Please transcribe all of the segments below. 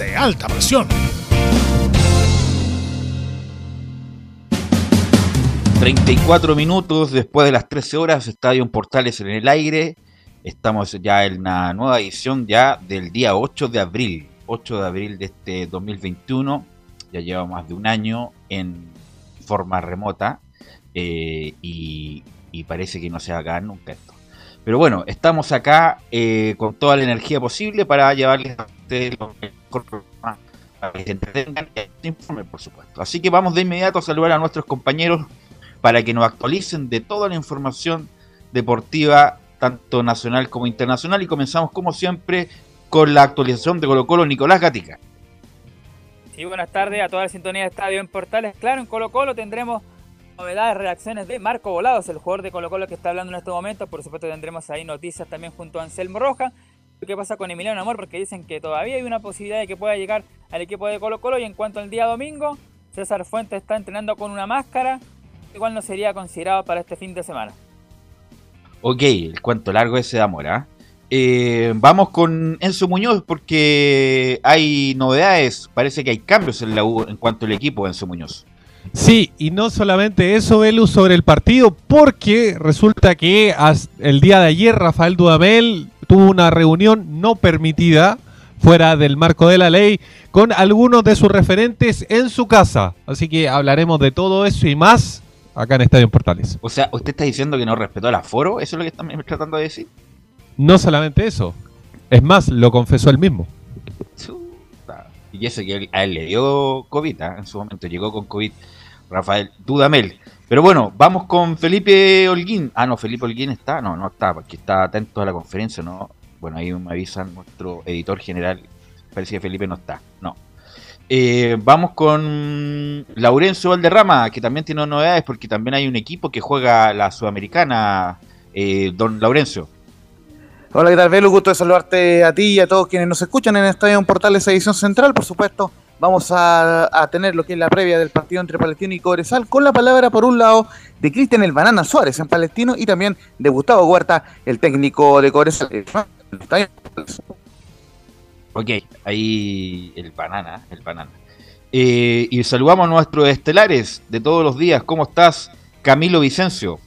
de alta presión. 34 minutos después de las 13 horas, Estadio Portales en el aire. Estamos ya en una nueva edición ya del día 8 de abril. 8 de abril de este 2021. Ya lleva más de un año en forma remota. Eh, y, parece que no se va a acabar nunca esto. Pero bueno, estamos acá eh, con toda la energía posible para llevarles a ustedes lo mejor para que se entretengan y se informen, por supuesto. Así que vamos de inmediato a saludar a nuestros compañeros para que nos actualicen de toda la información deportiva, tanto nacional como internacional. Y comenzamos, como siempre, con la actualización de Colo Colo, Nicolás Gatica. Sí, buenas tardes a toda la sintonía de Estadio en Portales. Claro, en Colo Colo tendremos novedades, reacciones de Marco Volados, el jugador de Colo Colo que está hablando en este momento. Por supuesto tendremos ahí noticias también junto a Anselmo Roja. ¿Qué pasa con Emiliano Amor? Porque dicen que todavía hay una posibilidad de que pueda llegar al equipo de Colo Colo. Y en cuanto al día domingo, César Fuentes está entrenando con una máscara igual no sería considerado para este fin de semana. Ok, el cuento largo ese de amor, ¿ah? eh, vamos con Enzo Muñoz porque hay novedades, parece que hay cambios en la U en cuanto al equipo Enzo Muñoz. Sí, y no solamente eso, Velu, sobre el partido, porque resulta que el día de ayer Rafael Dudamel tuvo una reunión no permitida fuera del marco de la ley con algunos de sus referentes en su casa. Así que hablaremos de todo eso y más acá en Estadio Portales. O sea, ¿usted está diciendo que no respetó el aforo? ¿Eso es lo que están tratando de decir? No solamente eso. Es más, lo confesó él mismo. Y ese que a él le dio COVID, ¿ah? en su momento llegó con COVID Rafael Dudamel. Pero bueno, vamos con Felipe Holguín. Ah, no, Felipe Holguín está, no, no está, porque está atento a la conferencia, ¿no? Bueno, ahí me avisan nuestro editor general, parece que Felipe no está, no. Eh, vamos con Laurencio Valderrama, que también tiene novedades porque también hay un equipo que juega la Sudamericana, eh, don Laurencio. Hola, ¿qué tal, Velo? Gusto de saludarte a ti y a todos quienes nos escuchan en Estadio Portales Edición Central. Por supuesto, vamos a, tener lo que es la previa del partido entre Palestino y Cobresal, con la palabra, por un lado, de Cristian El Banana Suárez en Palestino y también de Gustavo Huerta, el técnico de Cobresal. Ok, ahí el banana, el banana. Eh, y saludamos a nuestros estelares de todos los días. ¿Cómo estás, Camilo Vicencio?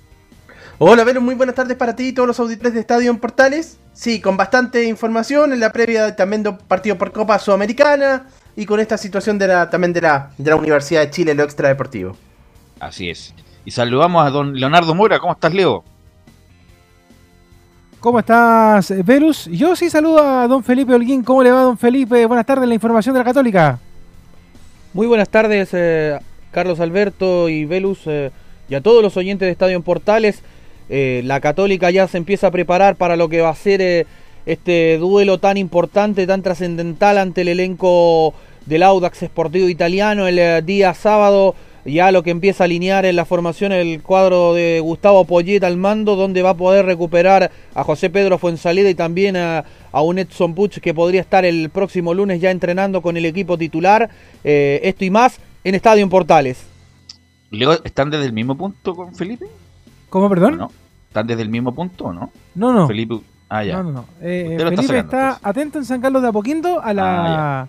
Hola, Vero, muy buenas tardes para ti y todos los auditores de Estadio en Portales. Sí, con bastante información en la previa también de partido por Copa Sudamericana y con esta situación de la, también de la, de la Universidad de Chile, lo extradeportivo. Así es. Y saludamos a don Leonardo Mora. ¿Cómo estás, Leo? ¿Cómo estás, Velus? Yo sí saludo a don Felipe Holguín. ¿Cómo le va, don Felipe? Buenas tardes, la información de la Católica. Muy buenas tardes, eh, Carlos Alberto y Velus, eh, y a todos los oyentes de Estadio en Portales. Eh, la Católica ya se empieza a preparar para lo que va a ser este duelo tan importante, tan trascendental ante el elenco del Audax Esportivo Italiano el día sábado ya lo que empieza a alinear en la formación el cuadro de Gustavo Poyet al mando, donde va a poder recuperar a José Pedro Fuensalida y también a, un Edson Puch que podría estar el próximo lunes ya entrenando con el equipo titular. Eh, esto y más en Estadio en Portales. ¿están desde el mismo punto con Felipe? ¿Cómo, perdón? No, ¿Están desde el mismo punto o no? No, no. Felipe, ah, ya. No, no, eh, Felipe está, atento en San Carlos de Apoquindo a, la, ah,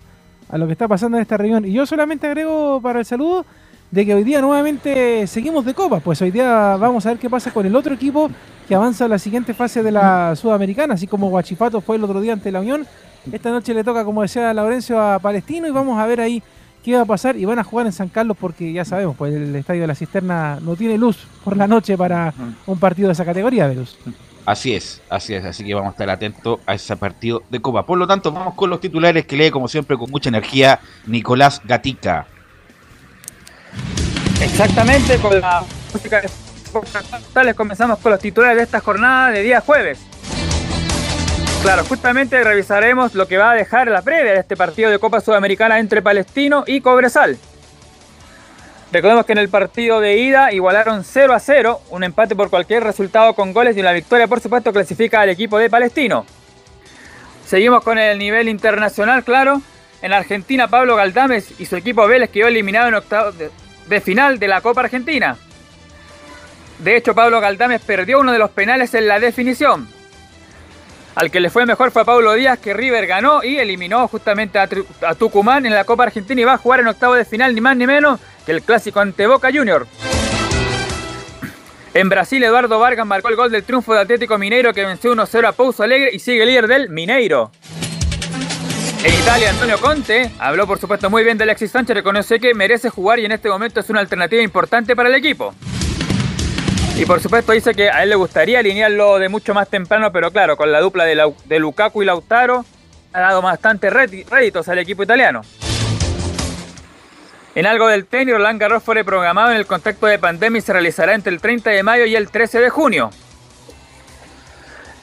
a lo que está pasando en esta reunión. Y yo solamente agrego para el saludo de que hoy día nuevamente seguimos de copa. Pues hoy día vamos a ver qué pasa con el otro equipo que avanza a la siguiente fase de la Sudamericana, así como Guachipato fue el otro día ante la Unión. Esta noche le toca, como decía Laurencio, a Palestino y vamos a ver ahí qué va a pasar. Y van a jugar en San Carlos porque ya sabemos, pues el Estadio de la Cisterna no tiene luz por la noche para un partido de esa categoría de luz. Así es, así es, así que vamos a estar atentos a ese partido de Copa. Por lo tanto, vamos con los titulares que lee como siempre con mucha energía Nicolás Gatica. Exactamente, con la música de comenzamos con los titulares de esta jornada de día jueves. Claro, justamente revisaremos lo que va a dejar la previa de este partido de Copa Sudamericana entre Palestino y Cobresal. Recordemos que en el partido de ida igualaron 0 a 0, un empate por cualquier resultado con goles y una victoria por supuesto clasifica al equipo de Palestino. Seguimos con el nivel internacional, claro. En Argentina Pablo Galdames y su equipo Vélez quedó eliminado en octavos de, final de la Copa Argentina. De hecho, Pablo Galdames perdió uno de los penales en la definición. Al que le fue mejor fue a Pablo Díaz, que River ganó y eliminó justamente a, Tucumán en la Copa Argentina y va a jugar en octavo de final, ni más ni menos que el clásico ante Boca Junior. En Brasil, Eduardo Vargas marcó el gol del triunfo de Atlético Mineiro que venció 1-0 a Pouso Alegre y sigue líder del Mineiro. En Italia, Antonio Conte habló por supuesto muy bien de Alexis Sánchez, reconoce que merece jugar y en este momento es una alternativa importante para el equipo. Y por supuesto dice que a él le gustaría alinearlo de mucho más temprano, pero claro, con la dupla de, de Lukaku y Lautaro ha dado bastante réditos al equipo italiano. En algo del tenis, Roland Garros fue reprogramado en el contexto de pandemia y se realizará entre el 30 de mayo y el 13 de junio.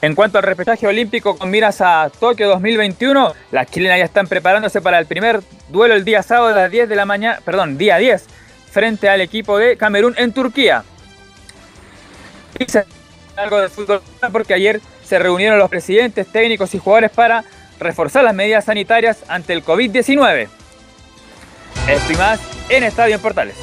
En cuanto al repechaje olímpico con miras a Tokio 2021, las chilenas ya están preparándose para el primer duelo el día sábado a las 10 de la mañana, perdón, día 10, frente al equipo de Camerún en Turquía. Y algo de fútbol porque ayer se reunieron los presidentes, técnicos y jugadores para reforzar las medidas sanitarias ante el COVID-19. Esto más en Estadio en Portales.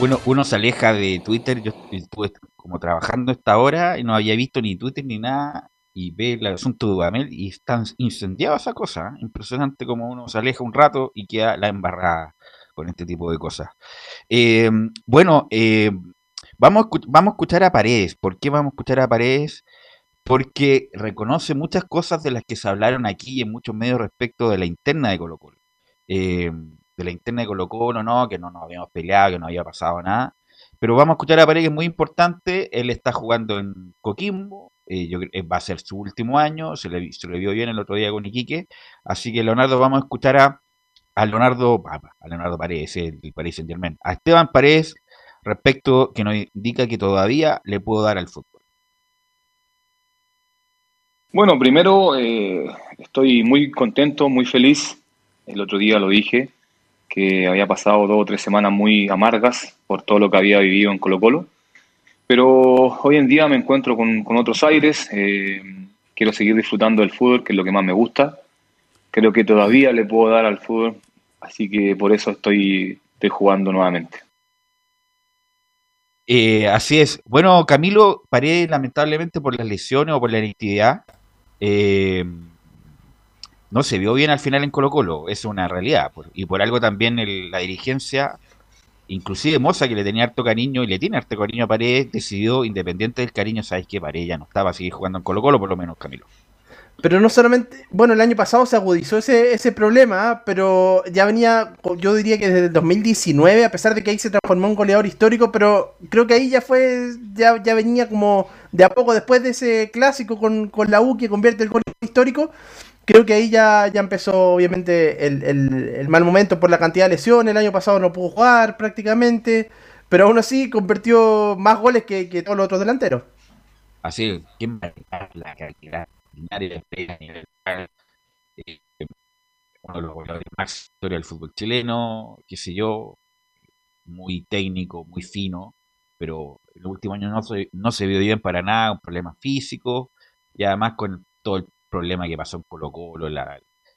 Uno, uno se aleja de Twitter, yo estuve como trabajando esta hora y no había visto ni Twitter ni nada y ve el asunto de Dudamel y están incendiada esa cosa. ¿eh? Impresionante como uno se aleja un rato y queda la embarrada con este tipo de cosas. Eh, bueno, eh, vamos, vamos a escuchar a Paredes. ¿Por qué vamos a escuchar a Paredes? porque reconoce muchas cosas de las que se hablaron aquí en muchos medios respecto de la interna de Colo Colo. Eh, de la interna de Colo Colo, no, que no nos habíamos peleado, que no había pasado nada. Pero vamos a escuchar a Paredes, es muy importante. Él está jugando en Coquimbo, eh, va a ser su último año, se le vio bien el otro día con Iquique. Así que, Leonardo, vamos a escuchar a, a Leonardo, a Leonardo Paredes, el, Paris Saint Germain, a Esteban Paredes, respecto que nos indica que todavía le puedo dar al fútbol. Bueno, primero eh, estoy muy contento, muy feliz. El otro día lo dije, que había pasado dos o tres semanas muy amargas por todo lo que había vivido en Colo Colo. Pero hoy en día me encuentro con, otros aires. Eh, quiero seguir disfrutando del fútbol, que es lo que más me gusta. Creo que todavía le puedo dar al fútbol, así que por eso estoy, jugando nuevamente. Eh, así es. Bueno, Camilo, paré lamentablemente por las lesiones o por la inactividad eh, no se vio bien al final en Colo Colo, es una realidad. y por algo también la dirigencia, inclusive Moza, que le tenía harto cariño y le tiene harto cariño a Paredes, decidió, independiente del cariño, sabes que Paredes ya no estaba a seguir jugando en Colo Colo, por lo menos Camilo. Pero no solamente, bueno, el año pasado se agudizó ese, ese problema, pero ya venía, yo diría que desde el 2019, a pesar de que ahí se transformó en goleador histórico, pero creo que ahí ya fue, ya, ya venía como de a poco después de ese clásico con, con la U que convierte el gol histórico, creo que ahí ya, ya empezó obviamente el, el, mal momento por la cantidad de lesiones, el año pasado no pudo jugar prácticamente, pero aún así convirtió más goles que, que todos los otros delanteros. Así, ¿quién la calidad? Eh, uno de los goleadores más historia del fútbol chileno, qué sé yo, muy técnico, muy fino, pero en los últimos años no se, no se vio bien para nada, un problema físico, y además con todo el problema que pasó en Colo Colo,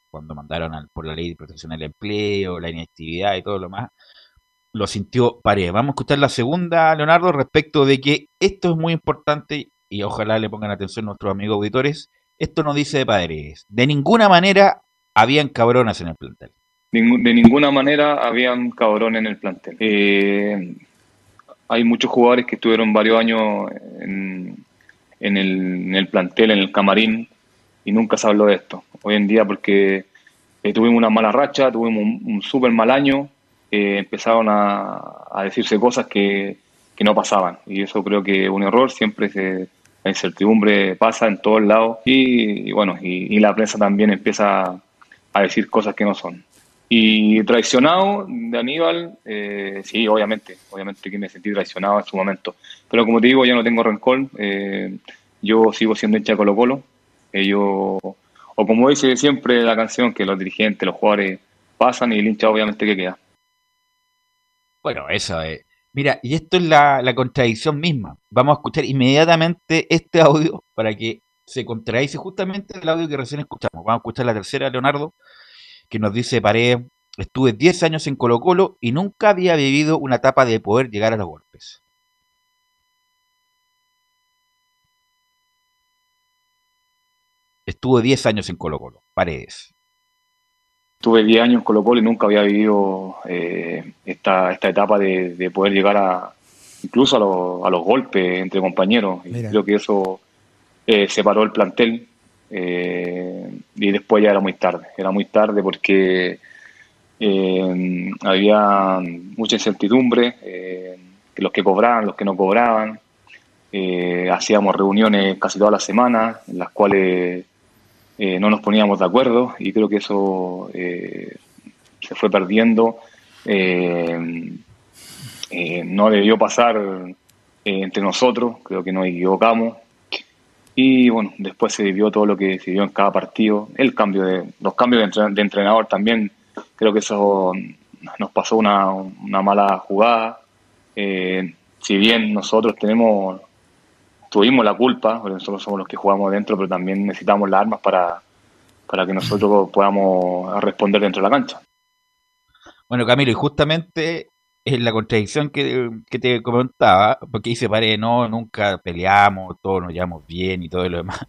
cuando mandaron por la ley de protección del empleo, la inactividad y todo lo más, lo sintió pared. Vamos a escuchar la segunda, Leonardo, respecto de que esto es muy importante y ojalá le pongan atención nuestros amigos auditores, esto no dice de padres. De ninguna manera habían cabronas en el plantel. De ninguna manera habían cabrones en el plantel. Eh, hay muchos jugadores que estuvieron varios años en, el, plantel, en el camarín, y nunca se habló de esto. Hoy en día porque eh, tuvimos una mala racha, tuvimos un, súper mal año, eh, empezaron a, decirse cosas que, que, no pasaban y eso creo que es un error, siempre se, la incertidumbre pasa en todos lados y, bueno, y, la prensa también empieza a decir cosas que no son. Y traicionado de Aníbal, eh, sí, obviamente, obviamente que me sentí traicionado en su momento. Pero como te digo, ya no tengo rencor, eh, yo sigo siendo hincha de Colo Colo. yo, o como dice siempre la canción, que los dirigentes, los jugadores pasan y el hincha obviamente que queda. Bueno, eso es. Mira, y esto es la, contradicción misma. Vamos a escuchar inmediatamente este audio para que se contradice justamente el audio que recién escuchamos. Vamos a escuchar la tercera, Leonardo, que nos dice Paredes, estuve 10 años en Colo Colo y nunca había vivido una etapa de poder llegar a los golpes. Estuvo 10 años en Colo Colo, Paredes. Estuve 10 años en Colo Colo y nunca había vivido eh, esta, esta etapa de, poder llegar a incluso a, los golpes entre compañeros. Y creo que eso eh, separó el plantel eh, y después ya era muy tarde. Era muy tarde porque había mucha incertidumbre, los que cobraban, los que no cobraban. hacíamos reuniones casi todas las semanas en las cuales no nos poníamos de acuerdo y creo que eso se fue perdiendo. no debió pasar entre nosotros, creo que nos equivocamos, y bueno, después se vivió todo lo que se vivió en cada partido. El cambio de, los cambios de, entrenador también, creo que eso nos pasó una, mala jugada. Eh, si bien nosotros tenemos, tuvimos la culpa, porque nosotros somos los que jugamos dentro, pero también necesitamos las armas para, para que nosotros podamos responder dentro de la cancha. Bueno, Camilo, y justamente es la contradicción que, te comentaba, porque dice, pare, no, nunca peleamos, todos nos llevamos bien y todo lo demás.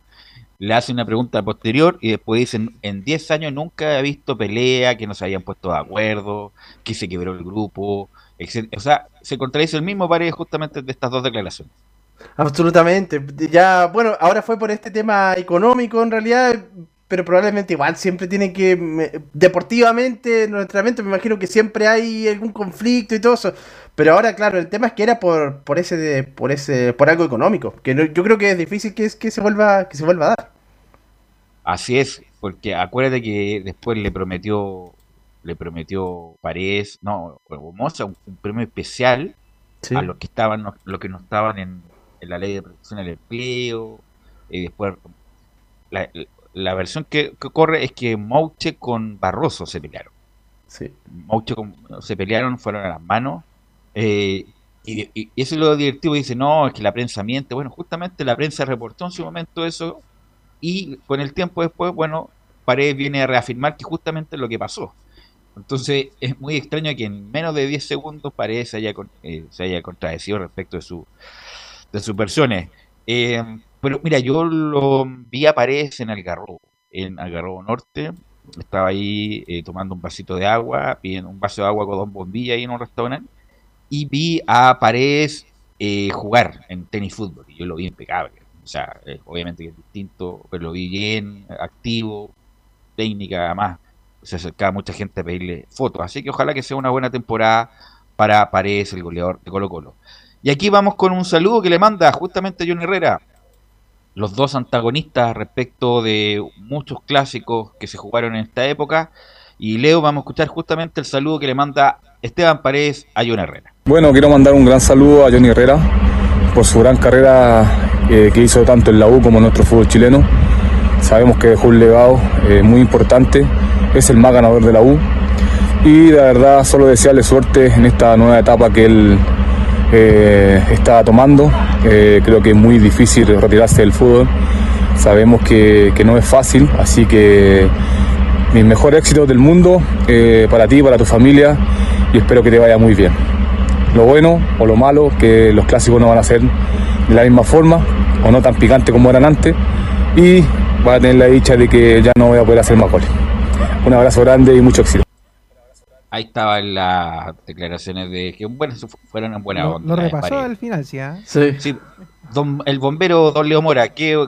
Le hace una pregunta posterior y después dicen, en 10 años nunca he visto pelea, que no se habían puesto de acuerdo, que se quebró el grupo, etc. O sea, se contradice el mismo pare justamente de estas dos declaraciones. Absolutamente. Ya, bueno, ahora fue por este tema económico en realidad, pero probablemente igual siempre tiene que, deportivamente, en los entrenamientos me imagino que siempre hay algún conflicto y todo eso. Pero ahora, claro, el tema es que era por, por ese, por ese, por algo económico, que yo creo que es difícil que, que se vuelva, que se vuelva a dar. Así es, porque acuérdate que después le prometió, le prometió Paredes, no, Moza, un, premio especial a los que estaban, los que no estaban en la ley de protección del empleo, y después la, la versión que, corre es que Mouche con Barroso se pelearon. Sí. Mouche con, se pelearon, fueron a las manos. Eh, y, eso es lo divertido. Dice, no, es que la prensa miente. Bueno, justamente la prensa reportó en su momento eso. Y con el tiempo después, bueno, Paredes viene a reafirmar que justamente es lo que pasó. Entonces es muy extraño que en menos de 10 segundos Paredes se haya, eh, se haya contradecido respecto de, su, de sus versiones. Eh, pero mira, yo lo vi a Paredes en Algarrobo, en Algarrobo Norte. Estaba ahí eh, tomando un vasito de agua, pidiendo un vaso de agua con dos bombillas ahí en un restaurante. Y vi a Paredes eh, jugar en tenis fútbol. Y yo lo vi impecable. O sea, eh, obviamente que es distinto, pero lo vi bien, activo, técnica, además. Se acercaba mucha gente a pedirle fotos. Así que ojalá que sea una buena temporada para Paredes, el goleador de Colo Colo. Y aquí vamos con un saludo que le manda justamente John Herrera los dos antagonistas respecto de muchos clásicos que se jugaron en esta época. Y Leo, vamos a escuchar justamente el saludo que le manda Esteban Paredes a Johnny Herrera. Bueno, quiero mandar un gran saludo a Johnny Herrera por su gran carrera eh, que hizo tanto en la U como en nuestro fútbol chileno. Sabemos que dejó un legado eh, muy importante, es el más ganador de la U. Y de verdad solo desearle suerte en esta nueva etapa que él eh, está tomando. Creo que es muy difícil retirarse del fútbol. Sabemos que, no es fácil, así que mis mejores éxitos del mundo eh, para ti, para tu familia y espero que te vaya muy bien. Lo bueno o lo malo, que los clásicos no van a ser de la misma forma o no tan picante como eran antes y va a tener la dicha de que ya no voy a poder hacer más goles. Un abrazo grande y mucho éxito ahí estaban las declaraciones de que bueno, fueron en buena onda. Lo repasó al final, ¿sí? ¿ah? Sí. el bombero Don Leo Mora, que,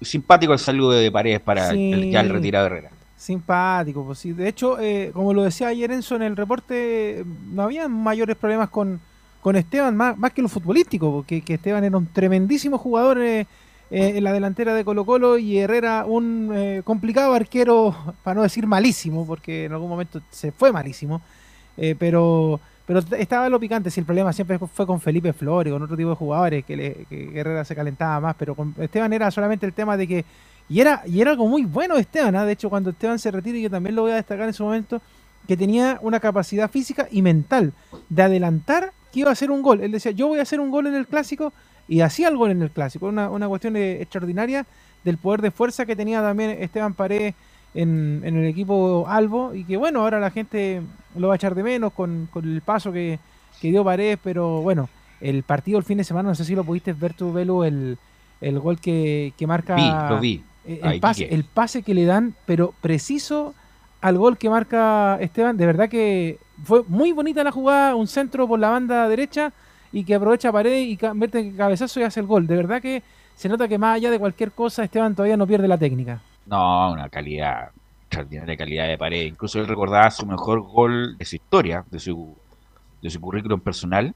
simpático el saludo de Paredes para el, ya el retirado Herrera. Simpático, pues sí. De hecho, eh, como lo decía ayer Enzo en el reporte, no había mayores problemas con, con Esteban, más, más que lo futbolístico, porque que Esteban era un tremendísimo jugador eh, eh, en la delantera de Colo Colo y Herrera un complicado arquero, para no decir malísimo, porque en algún momento se fue malísimo, pero pero estaba lo picante, si el problema siempre fue con Felipe Flores, con otro tipo de jugadores, que, que Herrera se calentaba más, pero con Esteban era solamente el tema de que y era, y era algo muy bueno Esteban, ¿ah? de hecho cuando Esteban se retira, y yo también lo voy a destacar en su momento, que tenía una capacidad física y mental de adelantar que iba a hacer un gol. Él decía, yo voy a hacer un gol en el clásico y hacía el gol en el clásico. Una, una cuestión extraordinaria del poder de fuerza que tenía también Esteban Paredes en, en, el equipo Albo y que bueno, ahora la gente lo va a echar de menos con, con el paso que, que, dio Paredes, pero bueno, el partido el fin de semana, no sé si lo pudiste ver tú, Velo, el, el gol que, que marca... Vi, lo vi el, pase, el pase que le dan, pero preciso al gol que marca Esteban. De verdad que fue muy bonita la jugada, un centro por la banda derecha y que aprovecha pared y mete cabezazo y hace el gol. De verdad que se nota que más allá de cualquier cosa, Esteban todavía no pierde la técnica. No, una calidad extraordinaria calidad de pared. Incluso él recordaba su mejor gol de su historia, de su, de su currículum personal.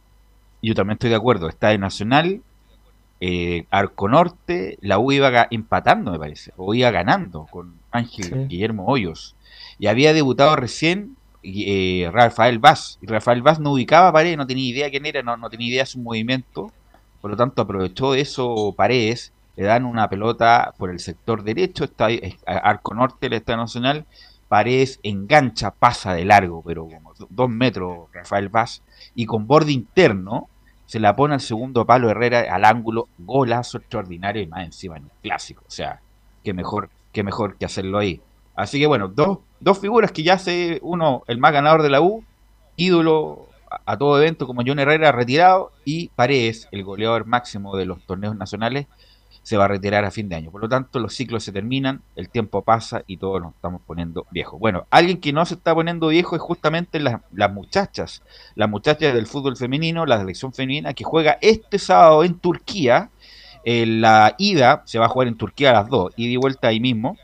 Y yo también estoy de acuerdo. Está de Nacional eh, Arco Norte, la U iba empatando, me parece, o iba ganando con Ángel Guillermo Hoyos. Y había debutado recién eh, Rafael Vaz. Y Rafael Vaz no ubicaba a Paredes, no tenía idea quién era, no, no tenía idea de su movimiento. Por lo tanto, aprovechó eso Paredes. Le dan una pelota por el sector derecho, está Arco Norte, el Estado Nacional. Paredes engancha, pasa de largo, pero como dos metros Rafael Vaz. Y con borde interno, se la pone al segundo palo Herrera al ángulo, golazo extraordinario y más encima en un clásico. O sea, qué mejor, qué mejor que hacerlo ahí. Así que bueno, dos, dos figuras que ya hace uno, el más ganador de la U, ídolo a, todo evento como John Herrera retirado y Paredes, el goleador máximo de los torneos nacionales, se va a retirar a fin de año. Por lo tanto, los ciclos se terminan, el tiempo pasa y todos nos estamos poniendo viejos. Bueno, alguien que no se está poniendo viejo es justamente las, muchachas, las muchachas del fútbol femenino, la selección femenina que juega este sábado en Turquía. la ida se va a jugar en Turquía a las dos, ida y vuelta ahí mismo.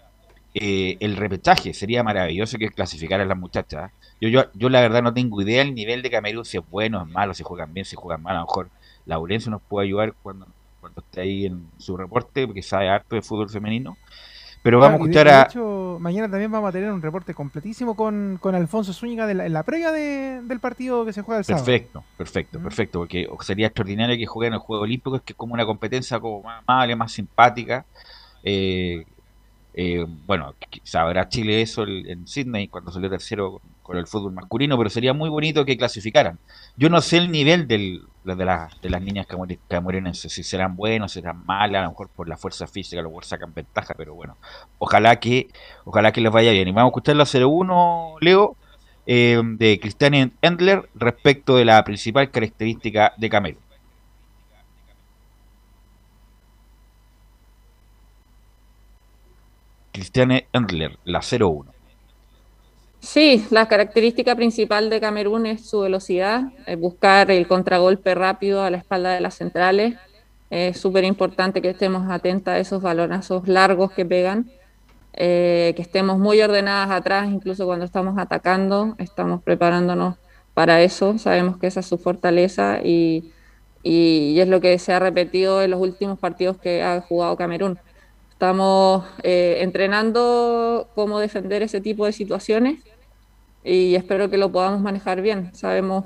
Eh, el repechaje sería maravilloso que clasificaran las muchachas. Yo, yo, yo la verdad no tengo idea del nivel de Camerún, si es bueno, es malo, si juegan bien, si juegan mal. A lo mejor Laurencio nos puede ayudar cuando cuando esté ahí en su reporte, porque sabe harto de fútbol femenino. Pero vamos a escuchar a. De hecho, mañana también vamos a tener un reporte completísimo con, con Alfonso Zúñiga de la, en la previa del partido que se juega el sábado. Perfecto, perfecto, perfecto, porque sería extraordinario que jueguen el Juego Olímpico, que es como una competencia como más amable, más simpática. Eh, eh, bueno, sabrá Chile eso en Sydney cuando salió tercero con el fútbol masculino, pero sería muy bonito que clasificaran. Yo no sé el nivel del, de, de las niñas que mueren, si serán buenos, serán malas, a lo mejor por la fuerza física, a lo mejor sacan ventaja, pero bueno, ojalá que ojalá que les vaya bien. Y vamos a escuchar la 01, Leo, eh, de Cristian Endler respecto de la principal característica de Camelo. Cristiane Endler, la 01. Sí, la característica principal de Camerún es su velocidad, buscar el contragolpe rápido a la espalda de las centrales. Es súper importante que estemos atentos a esos balonazos largos que pegan, eh, que estemos muy ordenadas atrás, incluso cuando estamos atacando, estamos preparándonos para eso, sabemos que esa es su fortaleza y, es lo que se ha repetido en los últimos partidos que ha jugado Camerún. Estamos eh, entrenando cómo defender ese tipo de situaciones y espero que lo podamos manejar bien. Sabemos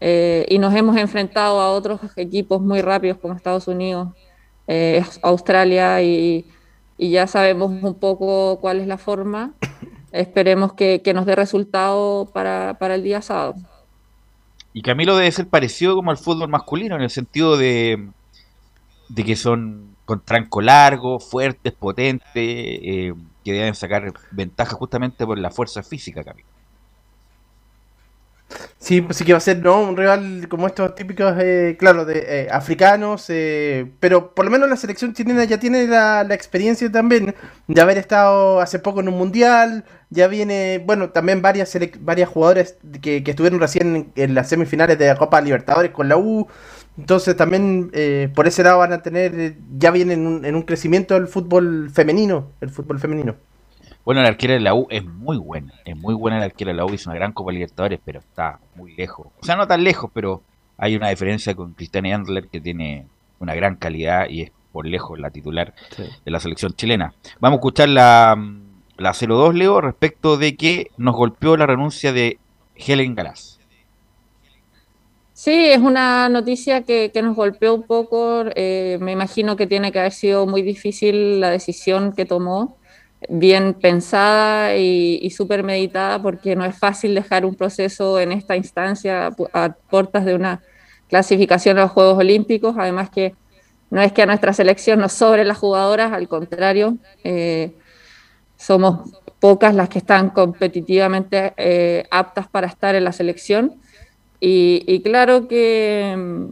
eh, y nos hemos enfrentado a otros equipos muy rápidos como Estados Unidos, eh, Australia y, ya sabemos un poco cuál es la forma. Esperemos que, nos dé resultado para, el día sábado. Y Camilo debe ser parecido como al fútbol masculino en el sentido de, de que son con tranco largo, fuertes, potentes, eh, que deben sacar ventaja justamente por la fuerza física, Camilo. Sí, sí que va a ser, ¿no? Un rival como estos típicos, eh, claro, de eh, africanos, eh, pero por lo menos la selección chilena ya tiene la, experiencia también de haber estado hace poco en un mundial, ya viene, bueno, también varias varias jugadores que, estuvieron recién en, las semifinales de la Copa Libertadores con la U, Entonces también eh, por ese lado van a tener, ya viene en un, en un crecimiento el fútbol femenino, el fútbol femenino. Bueno, la arquera de la U es muy buena, es muy buena la arquera de la U, hizo una gran Copa Libertadores, pero está muy lejos. O sea, no tan lejos, pero hay una diferencia con Cristiane Andler que tiene una gran calidad y es por lejos la titular de la selección chilena. Vamos a escuchar la, la 02, Leo, respecto de que nos golpeó la renuncia de Helen Galás. Sí, es una noticia que, nos golpeó un poco. Eh, me imagino que tiene que haber sido muy difícil la decisión que tomó bien pensada y, súper meditada, porque no es fácil dejar un proceso en esta instancia a puertas de una clasificación a los Juegos Olímpicos. Además que no es que a nuestra selección nos sobre las jugadoras, al contrario, eh, somos pocas las que están competitivamente eh, aptas para estar en la selección. Y, claro que mm,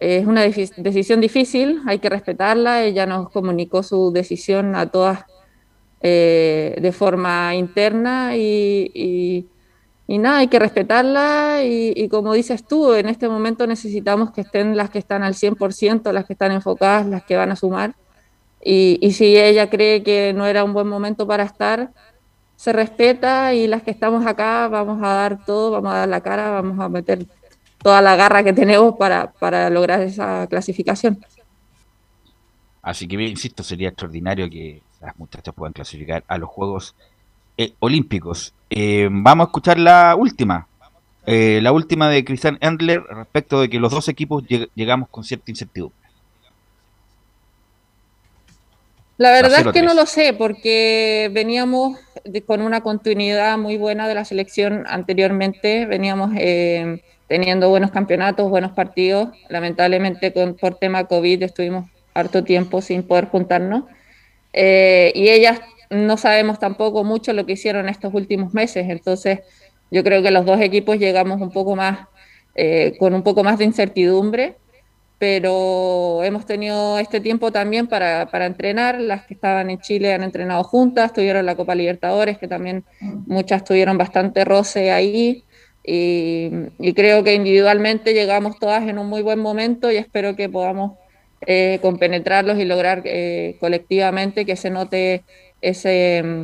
es una decisión difícil, hay que respetarla. Ella nos comunicó su decisión a todas eh, de forma interna y, nada, hay que respetarla y, como dices tú, en este momento necesitamos que estén las que están al 100%, las que están enfocadas, las que van a sumar. Y, si ella cree que no era un buen momento para estar, se respeta y las que estamos acá vamos a dar todo, vamos a dar la cara, vamos a meter toda la garra que tenemos para, para lograr esa clasificación. Así que, insisto, sería extraordinario que las muchachas puedan clasificar a los Juegos eh, Olímpicos. Eh, vamos a escuchar la última. Eh, la última de Christian Endler respecto de que los dos equipos llegamos con cierta incertidumbre. La verdad es que no lo sé, porque veníamos con una continuidad muy buena de la selección anteriormente, veníamos teniendo buenos campeonatos, buenos partidos. Lamentablemente con, por tema COVID estuvimos harto tiempo sin poder juntarnos. Eh, y ellas no sabemos tampoco mucho lo que hicieron estos últimos meses, entonces yo creo que los dos equipos llegamos un poco más, eh, con un poco más de incertidumbre, pero hemos tenido este tiempo también para, para, entrenar, las que estaban en Chile han entrenado juntas, tuvieron la Copa Libertadores, que también muchas tuvieron bastante roce ahí, y, creo que individualmente llegamos todas en un muy buen momento y espero que podamos eh, compenetrarlos y lograr eh, colectivamente que se note ese, mm,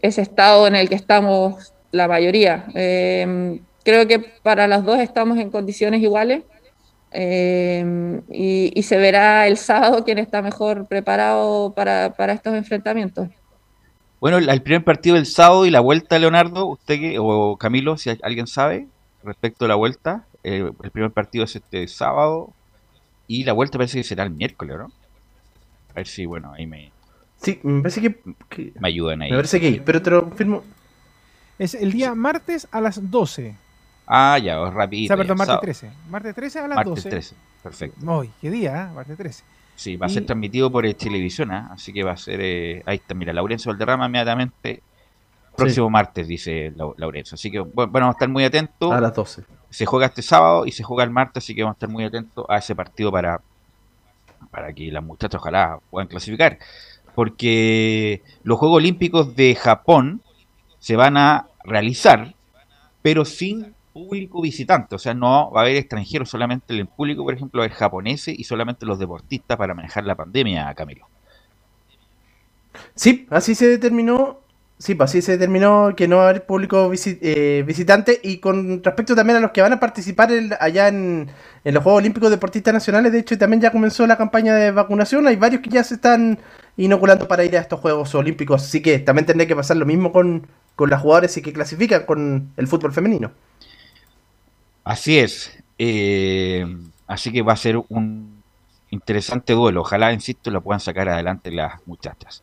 ese estado en el que estamos la mayoría. Eh, creo que para los dos estamos en condiciones iguales eh, y, se verá el sábado quién está mejor preparado para, para estos enfrentamientos. Bueno, el, primer partido del sábado y la vuelta, Leonardo, usted o Camilo, si alguien sabe respecto a la vuelta, el primer partido es este sábado, y la vuelta parece que será el miércoles, ¿no? A ver si, bueno, ahí me. Sí, me parece que. me ayudan ahí. Me parece que, pero te lo confirmo. Es el día martes a las 12. Ah, ya, es rápido. O sea, perdón, martes 13. Martes 13 a las martes 12. 13, perfecto. Hoy, ¿qué día? ¿eh? Martes 13. Sí, va a ser transmitido por televisión, ¿eh? así que va a ser. Eh, ahí está, mira, Laurencio Valderrama inmediatamente. Próximo martes, dice Laurencio. Así que, bueno, vamos a estar muy atentos. A las 12 se juega este sábado y se juega el martes, así que vamos a estar muy atentos a ese partido para, para que las muchachas ojalá puedan clasificar. Porque los Juegos Olímpicos de Japón se van a realizar, pero sin público visitante. O sea, no va a haber extranjeros, solamente el público, por ejemplo, es japoneses y solamente los deportistas para manejar la pandemia, Camilo. Sí, así se determinó Sí, pues así se determinó que no va a haber público eh, visitante. Y con respecto también a los que van a participar allá en, los Juegos Olímpicos Deportistas Nacionales, de hecho también ya comenzó la campaña de vacunación. Hay varios que ya se están inoculando para ir a estos Juegos Olímpicos. Así que también tendrá que pasar lo mismo con, con las jugadores y que clasifican con el fútbol femenino. Así es. Eh, así que va a ser un interesante duelo. Ojalá, insisto, lo puedan sacar adelante las muchachas.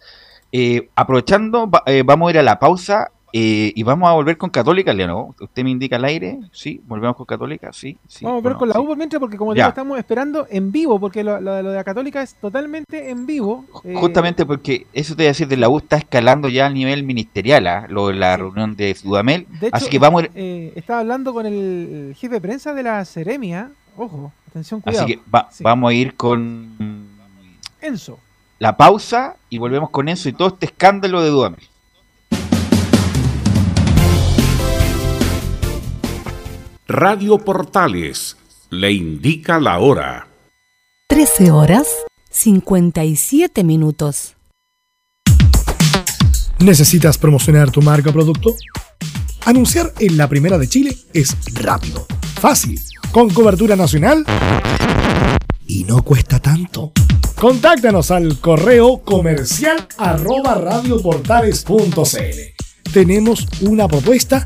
Eh, aprovechando, eh, vamos a ir a la pausa eh, y vamos a volver con Católica, Leonor. Usted me indica al aire, sí, volvemos con Católica, sí. vamos a volver con la U mientras, porque como digo, estamos esperando en vivo, porque lo, de la Católica es totalmente en vivo. Justamente porque eso te voy a decir, de la U está escalando ya a nivel ministerial, ¿ah? lo de la reunión de Sudamel. así que vamos a ir... estaba hablando con el jefe de prensa de la Ceremia, ojo, atención, cuidado. Así que vamos a ir con... Enzo la pausa y volvemos con eso y todo este escándalo de Dudamel. Radio Portales le indica la hora. 13 horas 57 minutos. ¿Necesitas promocionar tu marca o producto? Anunciar en la Primera de Chile es rápido, fácil, con cobertura nacional y no cuesta tanto. Contáctanos al correo comercial arroba radioportales.cl. Tenemos una propuesta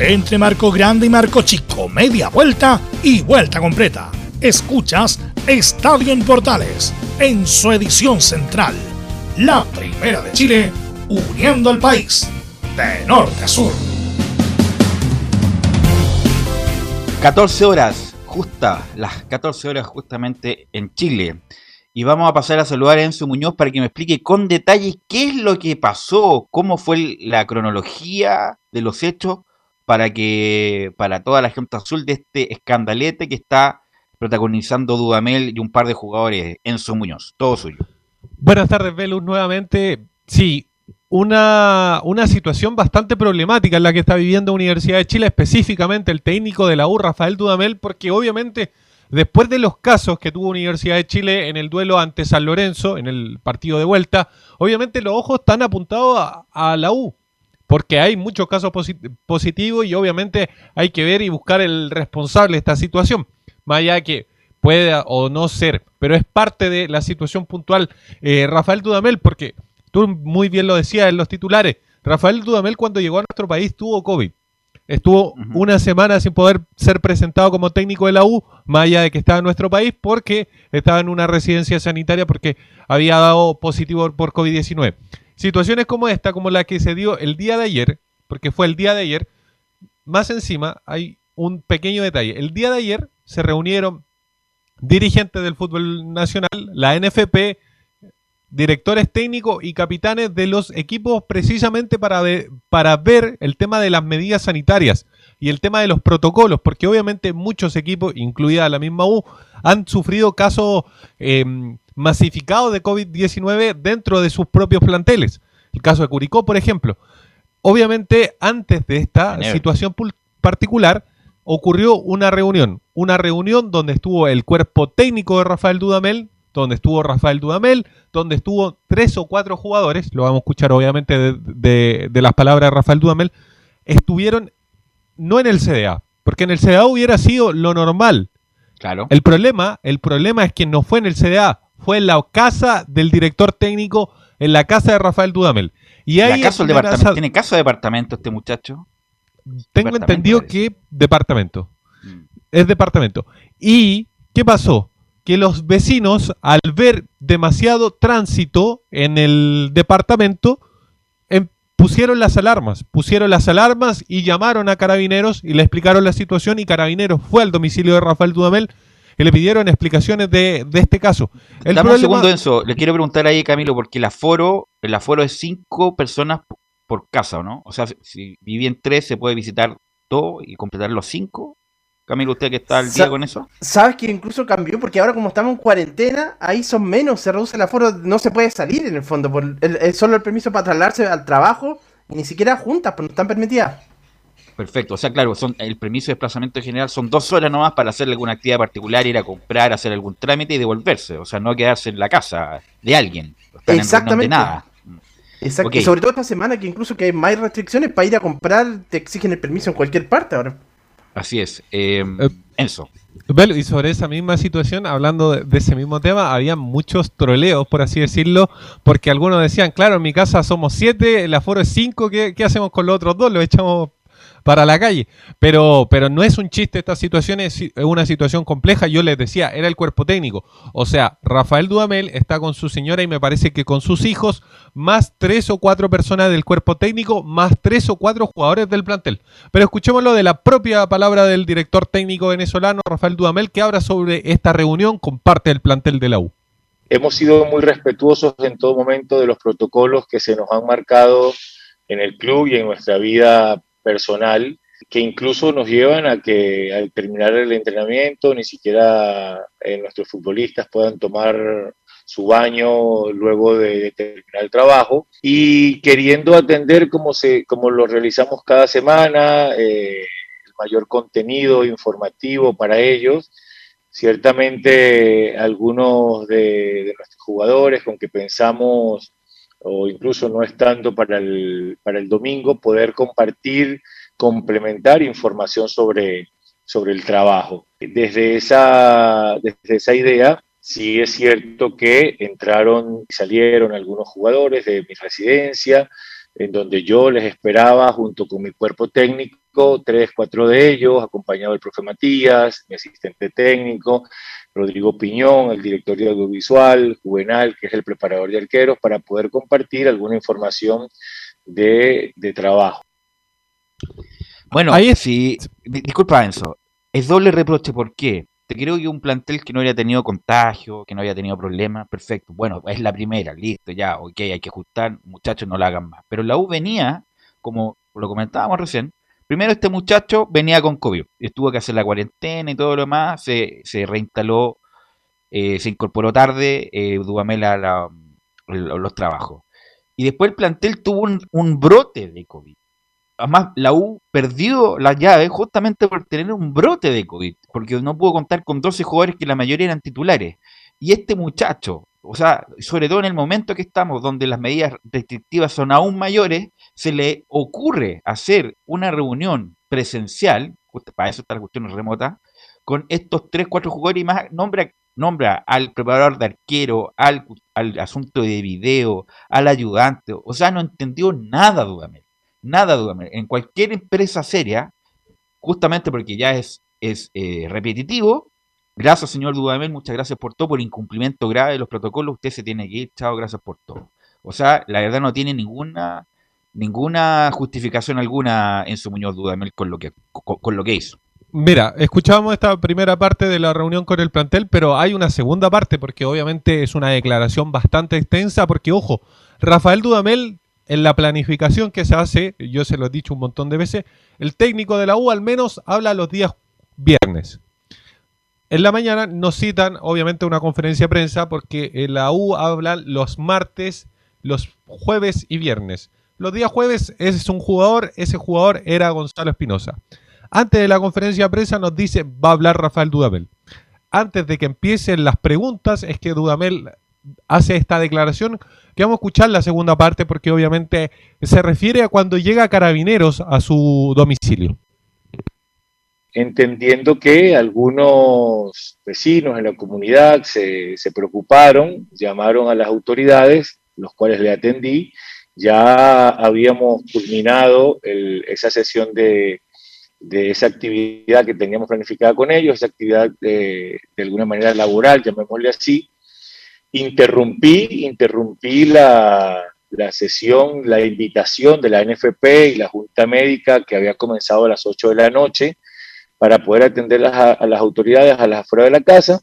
Entre Marco Grande y Marco Chico, media vuelta y vuelta completa. Escuchas Estadio en Portales en su edición central. La primera de Chile, uniendo al país de norte a sur. 14 horas, justa, las 14 horas justamente en Chile. Y vamos a pasar a saludar a Enzo Muñoz para que me explique con detalle qué es lo que pasó, cómo fue la cronología de los hechos para que para toda la gente azul de este escandalete que está protagonizando Dudamel y un par de jugadores, Enzo Muñoz, todo suyo. Buenas tardes, Velus, nuevamente. Sí, una, una situación bastante problemática en la que está viviendo Universidad de Chile, específicamente el técnico de la U, Rafael Dudamel, porque obviamente después de los casos que tuvo Universidad de Chile en el duelo ante San Lorenzo, en el partido de vuelta, obviamente los ojos están apuntados a, a la U, porque hay muchos casos positivos y obviamente hay que ver y buscar el responsable de esta situación, más allá de que pueda o no ser, pero es parte de la situación puntual. Eh, Rafael Dudamel, porque tú muy bien lo decías en los titulares, Rafael Dudamel cuando llegó a nuestro país tuvo COVID. Estuvo uh -huh. una semana sin poder ser presentado como técnico de la U, más allá de que estaba en nuestro país, porque estaba en una residencia sanitaria porque había dado positivo por COVID-19. Situaciones como esta, como la que se dio el día de ayer, porque fue el día de ayer, más encima hay un pequeño detalle. El día de ayer se reunieron dirigentes del fútbol nacional, la NFP, directores técnicos y capitanes de los equipos precisamente para, ver, para ver el tema de las medidas sanitarias y el tema de los protocolos, porque obviamente muchos equipos, incluida la misma U, han sufrido casos eh, masificados de COVID-19 dentro de sus propios planteles. El caso de Curicó, por ejemplo. Obviamente, antes de esta situación particular, ocurrió una reunión. Una reunión donde estuvo el cuerpo técnico de Rafael Dudamel, donde estuvo Rafael Dudamel, donde estuvo tres o cuatro jugadores, lo vamos a escuchar obviamente de, de, de, las palabras de Rafael Dudamel, estuvieron no en el CDA, porque en el CDA hubiera sido lo normal, Claro. El problema, el problema es que no fue en el CDA, fue en la casa del director técnico, en la casa de Rafael Dudamel. Y ahí ¿Acaso el es donde departamento, ¿Tiene casa de departamento este muchacho? Tengo entendido parece. que departamento. Mm. Es departamento. ¿Y qué pasó? Que los vecinos, al ver demasiado tránsito en el departamento, pusieron las alarmas. Pusieron las alarmas y llamaron a carabineros y le explicaron la situación y carabineros fue al domicilio de Rafael Dudamel y le pidieron explicaciones de, de este caso. El Dame un segundo, Enzo. Le quiero preguntar ahí, Camilo, porque el aforo, el aforo es cinco personas por casa, ¿o no? O sea, si- si viven tres, se puede visitar dos y completar los cinco. Camilo, usted que está al día Sa- con eso. ¿Sabes que incluso cambió? Porque ahora como estamos en cuarentena, ahí son menos, se reduce el aforo, no se puede salir en el fondo. Por el, el- solo el permiso para trasladarse al trabajo y ni siquiera juntas, pues no están permitidas. Perfecto. O sea, claro, son el permiso de desplazamiento general son dos horas nomás para hacer alguna actividad particular, ir a comprar, hacer algún trámite y devolverse. O sea, no quedarse en la casa de alguien. En Exactamente. de nada. Exacto. Y sobre todo esta semana que incluso que hay más restricciones para ir a comprar, te exigen el permiso en cualquier parte ahora. Así es. Eh, Enzo. Belu, y sobre esa misma situación, hablando de, de ese mismo tema, había muchos troleos, por así decirlo, porque algunos decían, claro, en mi casa somos siete, el aforo es cinco, ¿qué, qué hacemos con los otros dos? Los echamos para la calle. Pero, pero no es un chiste esta situación, es una situación compleja. Yo les decía, era el cuerpo técnico. O sea, Rafael Dudamel está con su señora y me parece que con sus hijos, más tres o cuatro personas del cuerpo técnico, más tres o cuatro jugadores del plantel. Pero escuchémoslo de la propia palabra del director técnico venezolano, Rafael Dudamel, que habla sobre esta reunión con parte del plantel de la U. Hemos sido muy respetuosos en todo momento de los protocolos que se nos han marcado en el club y en nuestra vida personal, que incluso nos llevan a que al terminar el entrenamiento ni siquiera eh, nuestros futbolistas puedan tomar su baño luego de, de terminar el trabajo. Y queriendo atender como, se, como lo realizamos cada semana, eh, el mayor contenido informativo para ellos, Ciertamente algunos de, de nuestros jugadores con que pensamos, o incluso no es tanto para el, para el domingo, poder compartir, complementar información sobre, sobre el trabajo. Desde esa, desde esa idea, sí es cierto que entraron y salieron algunos jugadores de mi residencia, en donde yo les esperaba junto con mi cuerpo técnico, tres, cuatro de ellos, acompañado del profe Matías, mi asistente técnico, Rodrigo Piñón, el director de audiovisual, Juvenal, que es el preparador de arqueros, para poder compartir alguna información de, de trabajo. Bueno, si, di- disculpa Enzo, es doble reproche, ¿por qué? Te creo que un plantel que no haya tenido contagio, que no haya tenido problemas, perfecto. Bueno, es la primera, listo, ya, ok, hay que ajustar, muchachos, no la hagan más. Pero la U venía, como lo comentábamos recién, primero este muchacho venía con COVID, estuvo que hacer la cuarentena y todo lo demás, se, se reinstaló, eh, se incorporó tarde, eh, Dudamel a la- lo- los trabajos. Y después el plantel tuvo un, un brote de COVID. Además, la U perdió la llave justamente por tener un brote de COVID, porque no pudo contar con 12 jugadores que la mayoría eran titulares. Y este muchacho, o sea, sobre todo en el momento que estamos, donde las medidas restrictivas son aún mayores, se le ocurre hacer una reunión presencial, para eso está la cuestión remota, con estos 3, 4 jugadores y más, nombra, nombra al preparador de arquero, al, al asunto de video, al ayudante, o sea, no entendió nada, Dudamel. Nada, Dudamel. En cualquier empresa seria, justamente porque ya es, es eh, repetitivo, gracias, señor Dudamel, muchas gracias por todo, por incumplimiento grave de los protocolos, usted se tiene que ir, chao, gracias por todo. O sea, la verdad no tiene ninguna ninguna justificación alguna en su Muñoz Dudamel con lo que con, con lo que hizo. Mira, escuchábamos esta primera parte de la reunión con el plantel, pero hay una segunda parte porque obviamente es una declaración bastante extensa porque, ojo, Rafael Dudamel en la planificación que se hace, yo se lo he dicho un montón de veces, el técnico de la U al menos habla los días viernes. En la mañana nos citan obviamente una conferencia de prensa porque la U hablan los martes, los jueves y viernes. Los días jueves es un jugador, ese jugador era Gonzalo Espinosa. Antes de la conferencia de prensa nos dice va a hablar Rafael Dudamel. Antes de que empiecen las preguntas es que Dudamel hace esta declaración que vamos a escuchar la segunda parte porque obviamente se refiere a cuando llega Carabineros a su domicilio. entendiendo que algunos vecinos en la comunidad se, se preocuparon, llamaron a las autoridades, los cuales le atendí, ya habíamos culminado esa sesión de, esa actividad que teníamos planificada con ellos, esa actividad de, alguna manera laboral, llamémosle así. Interrumpí, interrumpí la, sesión, la invitación de la NFP y la Junta Médica que había comenzado a las 8 de la noche para poder atender las- a, las autoridades a las afuera de la casa.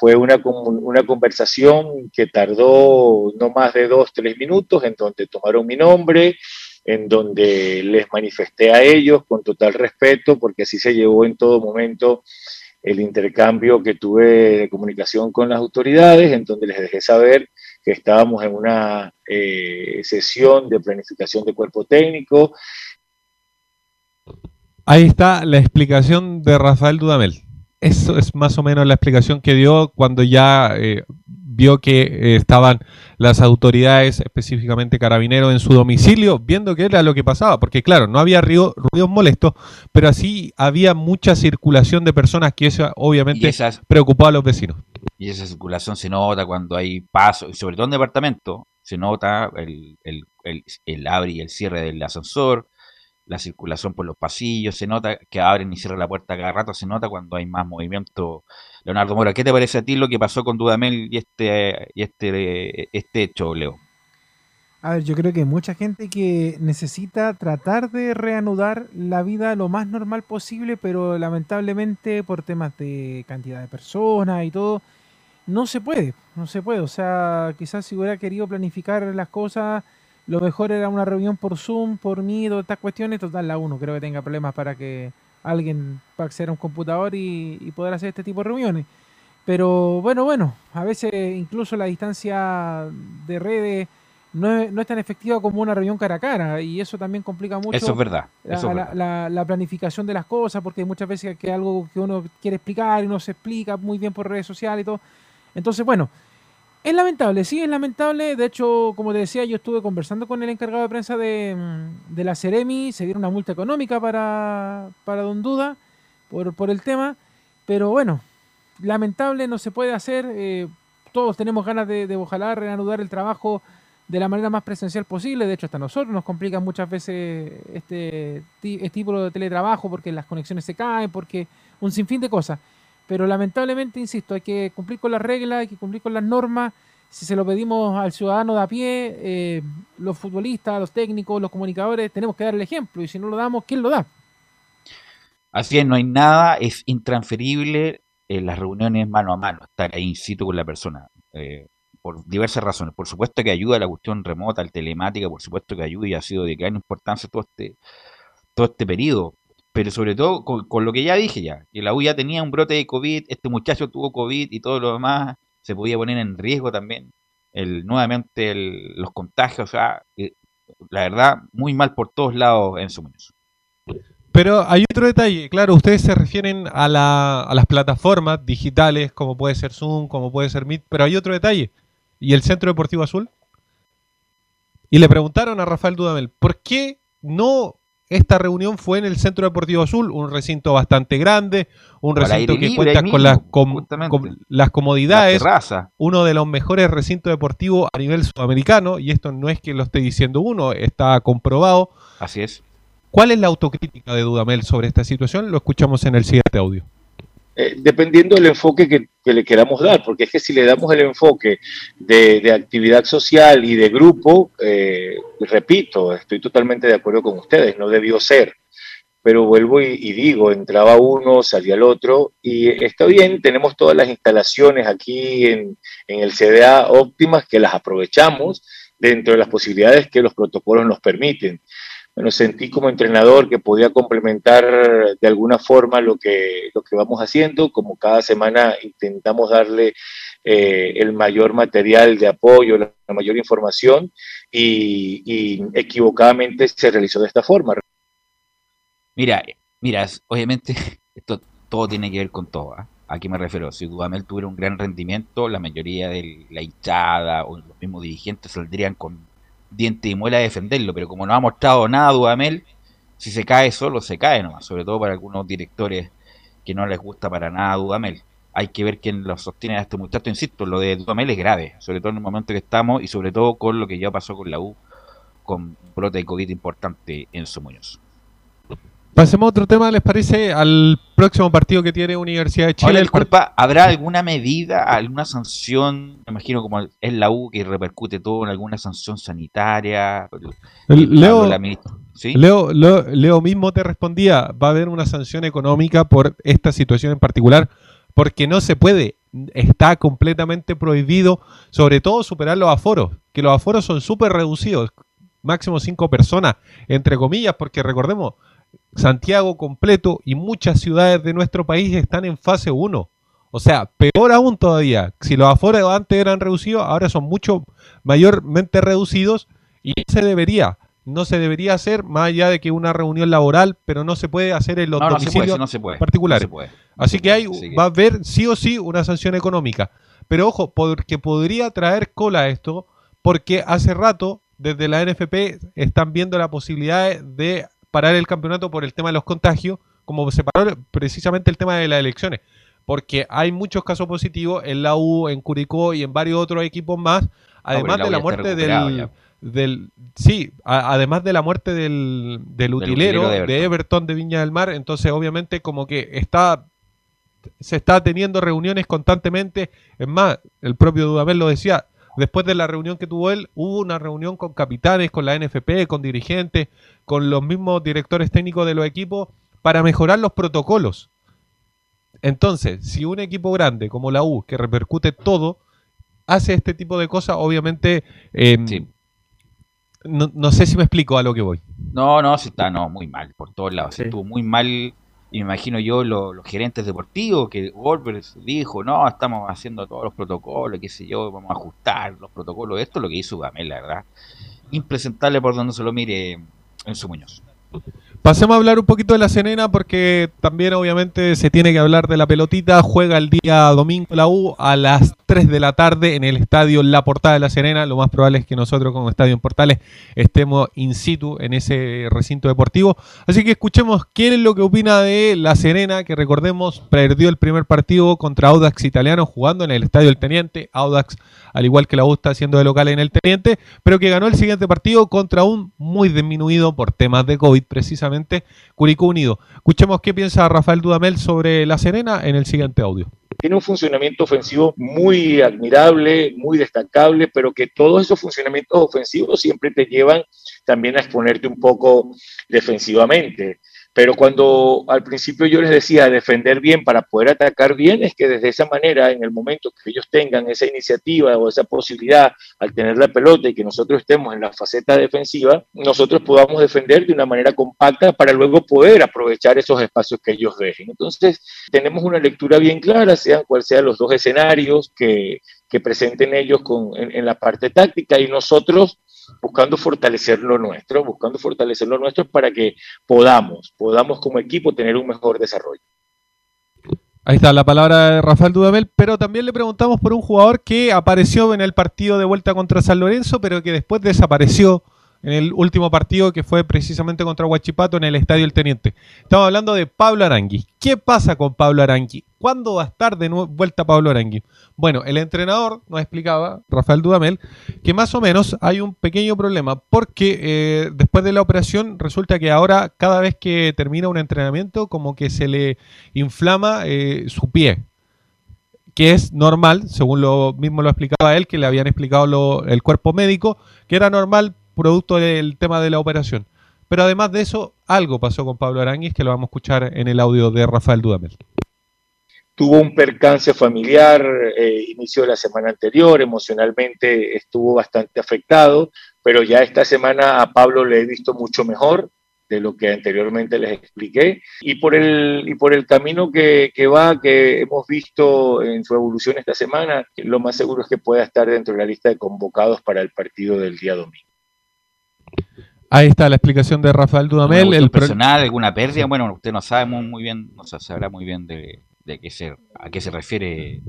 Fue una, una conversación que tardó no más de dos, tres minutos, en donde tomaron mi nombre, en donde les manifesté a ellos con total respeto, porque así se llevó en todo momento el intercambio que tuve de comunicación con las autoridades, en donde les dejé saber que estábamos en una eh, sesión de planificación de cuerpo técnico. Ahí está la explicación de Rafael Dudamel. Eso es más o menos la explicación que dio cuando ya eh, vio que eh, estaban las autoridades, específicamente carabineros, en su domicilio, viendo qué era lo que pasaba. Porque claro, no había ruidos molestos, pero así había mucha circulación de personas que eso obviamente esas- preocupaba a los vecinos. Y esa circulación se nota cuando hay paso, y sobre todo en departamento, se nota el, el, el, el abre y el cierre del ascensor, la circulación por los pasillos, se nota que abren y cierran la puerta cada rato, se nota cuando hay más movimiento. Leonardo Mora, ¿qué te parece a ti lo que pasó con Dudamel y este, y este, este hecho, Leo? A ver, yo creo que hay mucha gente que necesita tratar de reanudar la vida lo más normal posible, pero lamentablemente por temas de cantidad de personas y todo, no se puede, no se puede. O sea, quizás si hubiera querido planificar las cosas, lo mejor era una reunión por Zoom, por Meet, todas estas cuestiones. Total, la uno creo que tenga problemas para que alguien pueda acceder a un computador y, y poder hacer este tipo de reuniones. Pero bueno, bueno, a veces incluso la distancia de redes no es, no es tan efectiva como una reunión cara a cara y eso también complica mucho Eso es verdad, la, eso es la- verdad. la- la planificación de las cosas porque muchas veces que algo que uno quiere explicar y no se explica muy bien por redes sociales y todo. Entonces, bueno, es lamentable, sí, es lamentable. De hecho, como te decía, yo estuve conversando con el encargado de prensa de, mm, la Ceremi, se dieron una multa económica para, Don Duda por, el tema, pero bueno, lamentable, no se puede hacer. eh, todos tenemos ganas de, de ojalá reanudar el trabajo de la manera más presencial posible. De hecho, hasta nosotros nos complica muchas veces este, este tipo de teletrabajo porque las conexiones se caen, porque un sinfín de cosas. Pero lamentablemente, insisto, hay que cumplir con las reglas, hay que cumplir con las normas. Si se lo pedimos al ciudadano de a pie, eh, los futbolistas, los técnicos, los comunicadores, tenemos que dar el ejemplo. Y si no lo damos, ¿quién lo da? Así es, no hay nada, es intransferible en las reuniones mano a mano, estar ahí in con la persona, eh, por diversas razones. Por supuesto que ayuda a la cuestión remota, el telemática, por supuesto que ayuda y ha sido de gran importancia todo este, todo este periodo. Pero sobre todo con, lo que ya dije ya, que la U ya tenía un brote de COVID, este muchacho tuvo COVID y todo lo demás, se podía poner en riesgo también el, nuevamente los contagios, o sea, eh, la verdad, muy mal por todos lados en su Muñoz. Pero hay otro detalle, claro, ustedes se refieren a, la- a las plataformas digitales, como puede ser Zoom, como puede ser Meet, pero hay otro detalle. ¿Y el Centro Deportivo Azul? Y le preguntaron a Rafael Dudamel, ¿por qué no esta reunión fue en el Centro Deportivo Azul? Un recinto bastante grande, un recinto que libre, cuenta con mismo, las, com- justamente. com- las comodidades, La uno de los mejores recintos deportivos a nivel sudamericano, y esto no es que lo esté diciendo uno, está comprobado. Así es. ¿Cuál es la autocrítica de Dudamel sobre esta situación? Lo escuchamos en el siguiente audio. Eh, dependiendo del enfoque que, le queramos dar, porque es que si le damos el enfoque de, actividad social y de grupo, eh, repito, estoy totalmente de acuerdo con ustedes, no debió ser. Pero vuelvo y, digo, entraba uno, salía el otro, y está bien, tenemos todas las instalaciones aquí en el CDA óptimas que las aprovechamos dentro de las posibilidades que los protocolos nos permiten. Bueno, sentí como entrenador que podía complementar de alguna forma lo que, lo que vamos haciendo, como cada semana intentamos darle eh, el mayor material de apoyo, la, mayor información, y, equivocadamente se realizó de esta forma. Mira, mira, es- obviamente esto todo tiene que ver con todo. ¿ah? ¿A qué me refiero? Si Dudamel tuviera un gran rendimiento, la mayoría de la hinchada o los mismos dirigentes saldrían con diente y muela a defenderlo, pero como no ha mostrado nada Dudamel, si se cae solo, se cae nomás, sobre todo para algunos directores que no les gusta para nada Dudamel. Hay que ver quién lo sostiene a este muchacho. Insisto, lo de Dudamel es grave, sobre todo en el momento que estamos y sobre todo con lo que ya pasó con la U, con brote de COVID importante en su Muñoz. Pasemos a otro tema, ¿les parece? Al próximo partido que tiene Universidad de Chile. Ahora, el disculpa, ¿habrá alguna medida, alguna sanción, me imagino como es la U que repercute todo en alguna sanción sanitaria? Leo, la ¿sí? Leo, Leo, Leo mismo te respondía, va a haber una sanción económica por esta situación en particular, porque no se puede, está completamente prohibido, sobre todo superar los aforos, que los aforos son súper reducidos, máximo cinco personas, entre comillas, porque recordemos, Santiago completo y muchas ciudades de nuestro país están en fase 1. O sea, peor aún todavía. Si los aforos antes eran reducidos, ahora son mucho mayormente reducidos y se debería. No se debería hacer más allá de que una reunión laboral, pero no se puede hacer en los No, no se puede, domicilios no se puede, particulares. no se puede. Así que hay, va a haber sí o sí una sanción económica. Pero ojo, porque podría traer cola esto, porque hace rato desde la NFP están viendo la posibilidad de parar el campeonato por el tema de los contagios, como se paró precisamente el tema de las elecciones. Porque hay muchos casos positivos en la U, en Curicó y en varios otros equipos más, además pero de la muerte del, ya. del sí, a- además de la muerte del, del utilero, utilero de de, Everton. de Viña del Mar, entonces obviamente como que está se está teniendo reuniones constantemente, es más, el propio Dudamel lo decía, después de la reunión que tuvo él, hubo una reunión con capitanes, con la NFP, con dirigentes, con los mismos directores técnicos de los equipos para mejorar los protocolos. Entonces, si un equipo grande como la U, que repercute todo, hace este tipo de cosas, obviamente, eh, no, no sé si me explico a lo que voy. No, no, se está no, muy mal por todos lados. Estuvo muy mal, y me imagino yo, lo- los gerentes deportivos, que Wolver dijo, no, estamos haciendo todos los protocolos, qué sé yo, vamos a ajustar los protocolos. Esto es lo que hizo Gamel, la verdad. Impresentable por donde se lo mire en su Muñoz. Pasemos a hablar un poquito de la Serena porque también obviamente se tiene que hablar de la pelotita. Juega el día domingo la U a las 3 de la tarde en el estadio La Portada de la Serena. Lo más probable es que nosotros como Estadio en Portales estemos in situ en ese recinto deportivo. Así que escuchemos quién es lo que opina de la Serena, que recordemos perdió el primer partido contra Audax Italiano jugando en el estadio El Teniente. Audax, al igual que la U, haciendo de local en el Teniente, pero que ganó el siguiente partido contra un muy disminuido por temas de COVID, precisamente Curicó Unido. Escuchemos qué piensa Rafael Dudamel sobre la Serena en el siguiente audio. Tiene un funcionamiento ofensivo muy admirable, muy destacable, pero que todos esos funcionamientos ofensivos siempre te llevan también a exponerte un poco defensivamente. Pero cuando al principio yo les decía defender bien para poder atacar bien, es que desde esa manera, en el momento que ellos tengan esa iniciativa o esa posibilidad al tener la pelota y que nosotros estemos en la faceta defensiva, nosotros podamos defender de una manera compacta para luego poder aprovechar esos espacios que ellos dejen. Entonces, tenemos una lectura bien clara, sean cual sean los dos escenarios que, que presenten ellos con, en, en la parte táctica y nosotros buscando fortalecer lo nuestro, buscando fortalecer lo nuestro para que podamos, podamos como equipo tener un mejor desarrollo. Ahí está la palabra de Rafael Dudamel, pero también le preguntamos por un jugador que apareció en el partido de vuelta contra San Lorenzo, pero que después desapareció en el último partido que fue precisamente contra Huachipato en el Estadio El Teniente. Estamos hablando de Pablo Arangui. ¿Qué pasa con Pablo Arangui? ¿Cuándo va a estar de vuelta Pablo Arangui? Bueno, el entrenador nos explicaba, Rafael Dudamel, que más o menos hay un pequeño problema porque eh, después de la operación resulta que ahora cada vez que termina un entrenamiento como que se le inflama eh, su pie que es normal, según lo mismo lo explicaba él, que le habían explicado el cuerpo médico, que era normal producto del tema de la operación. Pero además de eso, algo pasó con Pablo Aranguis que lo vamos a escuchar en el audio de Rafael Dudamel. tuvo un percance familiar, eh, inicio la semana anterior, emocionalmente estuvo bastante afectado, pero ya esta semana a Pablo le he visto mucho mejor de lo que anteriormente les expliqué, y por el, y por el camino que, que va, que hemos visto en su evolución esta semana, lo más seguro es que pueda estar dentro de la lista de convocados para el partido del día domingo. Ahí está la explicación de Rafael Dudamel. ¿Alguna El personal, alguna pérdida? Bueno, usted no sabe muy, muy bien, no sa- sabrá muy bien de, de qué se, a qué se refiere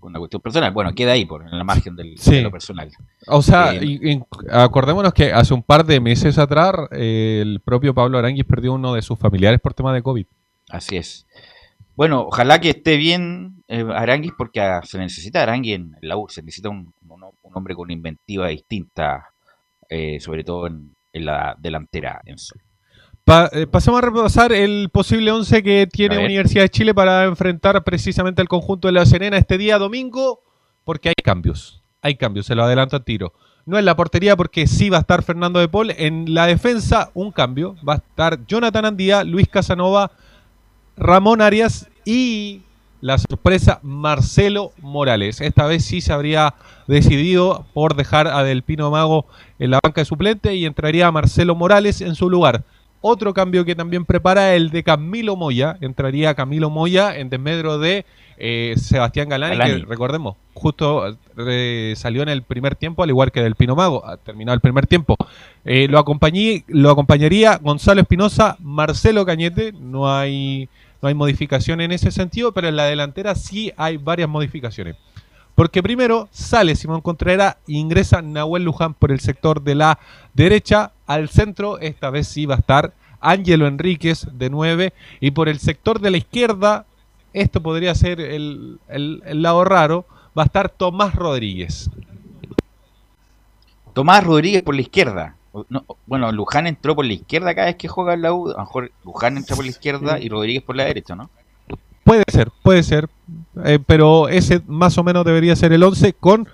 una cuestión personal. Bueno, queda ahí, por en la margen del, Sí. de lo personal. O sea, Eh, y- y acordémonos que hace un par de meses atrás eh, el propio Pablo Aranguis perdió uno de sus familiares por tema de COVID. Así es. Bueno, ojalá que esté bien eh, Aranguis porque ah, se necesita Aranguis en la U, se necesita un, un- un hombre con inventiva distinta, eh, sobre todo en, en la delantera. Enzo. Pa- eh, pasemos a repasar el posible 11 que A tiene ver. Universidad de Chile para enfrentar precisamente al conjunto de La Serena este día domingo, porque hay cambios. Hay cambios, se lo adelanto al tiro. No en la portería, porque sí va a estar Fernando de Paul. En la defensa, un cambio. Va a estar Jonathan Andía, Luis Casanova, Ramón Arias y la sorpresa Marcelo Morales. Esta vez sí se habría decidido por dejar a Del Pino Mago en la banca de suplente y entraría Marcelo Morales en su lugar. Otro cambio que también prepara el de Camilo Moya. Entraría Camilo Moya en desmedro de eh, Sebastián Galani, Galani. que recordemos, justo eh, salió en el primer tiempo, al igual que del Pino Mago, ha terminado el primer tiempo. Eh, lo, acompañé, lo acompañaría Gonzalo Espinosa, Marcelo Cañete, no hay, no hay modificación en ese sentido, pero en la delantera sí hay varias modificaciones. Porque primero sale Simón Contreras e ingresa Nahuel Luján por el sector de la derecha. Al centro, esta vez sí va a estar Ángelo Enríquez de 9. Y por el sector de la izquierda, esto podría ser el, el- el lado raro, va a estar Tomás Rodríguez. Tomás Rodríguez por la izquierda. No, bueno, Luján entró por la izquierda cada vez que juega en la U. A lo mejor Luján entra por la izquierda y Rodríguez por la derecha, ¿no? Puede ser, puede ser. eh, pero ese más o menos debería ser el 11 con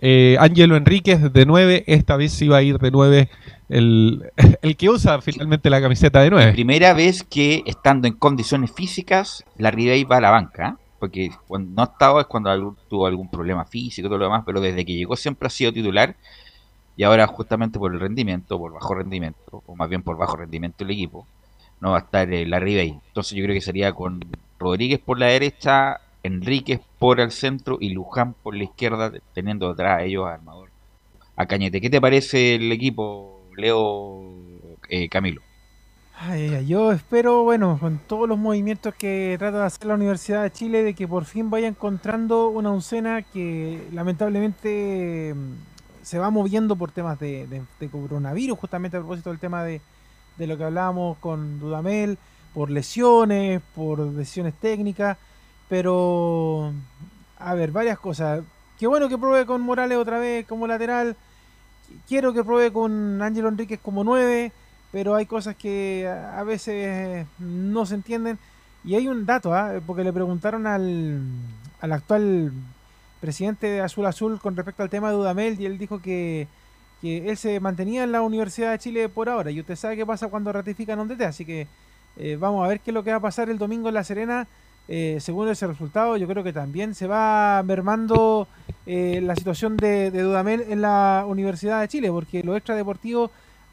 eh, Ángelo Enríquez de 9. Esta vez sí va a ir de 9 el, el que usa finalmente la camiseta de 9. Primera vez que estando en condiciones físicas, la Ribey va a la banca. ¿eh? Porque cuando no ha estado es cuando algún- tuvo algún problema físico y todo lo demás, pero desde que llegó siempre ha sido titular. Y ahora justamente por el rendimiento, por bajo rendimiento, o más bien por bajo rendimiento del equipo, no va a estar eh, la Ribey. Entonces yo creo que sería con Rodríguez por la derecha, Enríquez por el centro y Luján por la izquierda, teniendo detrás a ellos a Armador, a Cañete. ¿Qué te parece el equipo, Leo eh, Camilo? Ay, yo espero, bueno, con todos los movimientos que trata de hacer la Universidad de Chile, de que por fin vaya encontrando una oncena que lamentablemente se va moviendo por temas de, de- coronavirus, justamente a propósito del tema de, de lo que hablábamos con Dudamel, por lesiones, por lesiones técnicas, pero, a ver, varias cosas. Qué bueno que pruebe con Morales otra vez como lateral, quiero que pruebe con Ángelo Enríquez como 9, pero hay cosas que a veces no se entienden. Y hay un dato, ¿ah? porque le preguntaron al, al actual presidente de Azul Azul con respecto al tema de Dudamel y él dijo que, que él se mantenía en la Universidad de Chile por ahora. Y usted sabe qué pasa cuando ratifican un DT, así que eh, vamos a ver qué es lo que va a pasar el domingo en La Serena. Eh, según ese resultado, yo creo que también se va mermando eh, la situación de, Dudamel en la Universidad de Chile, porque lo extradeportivo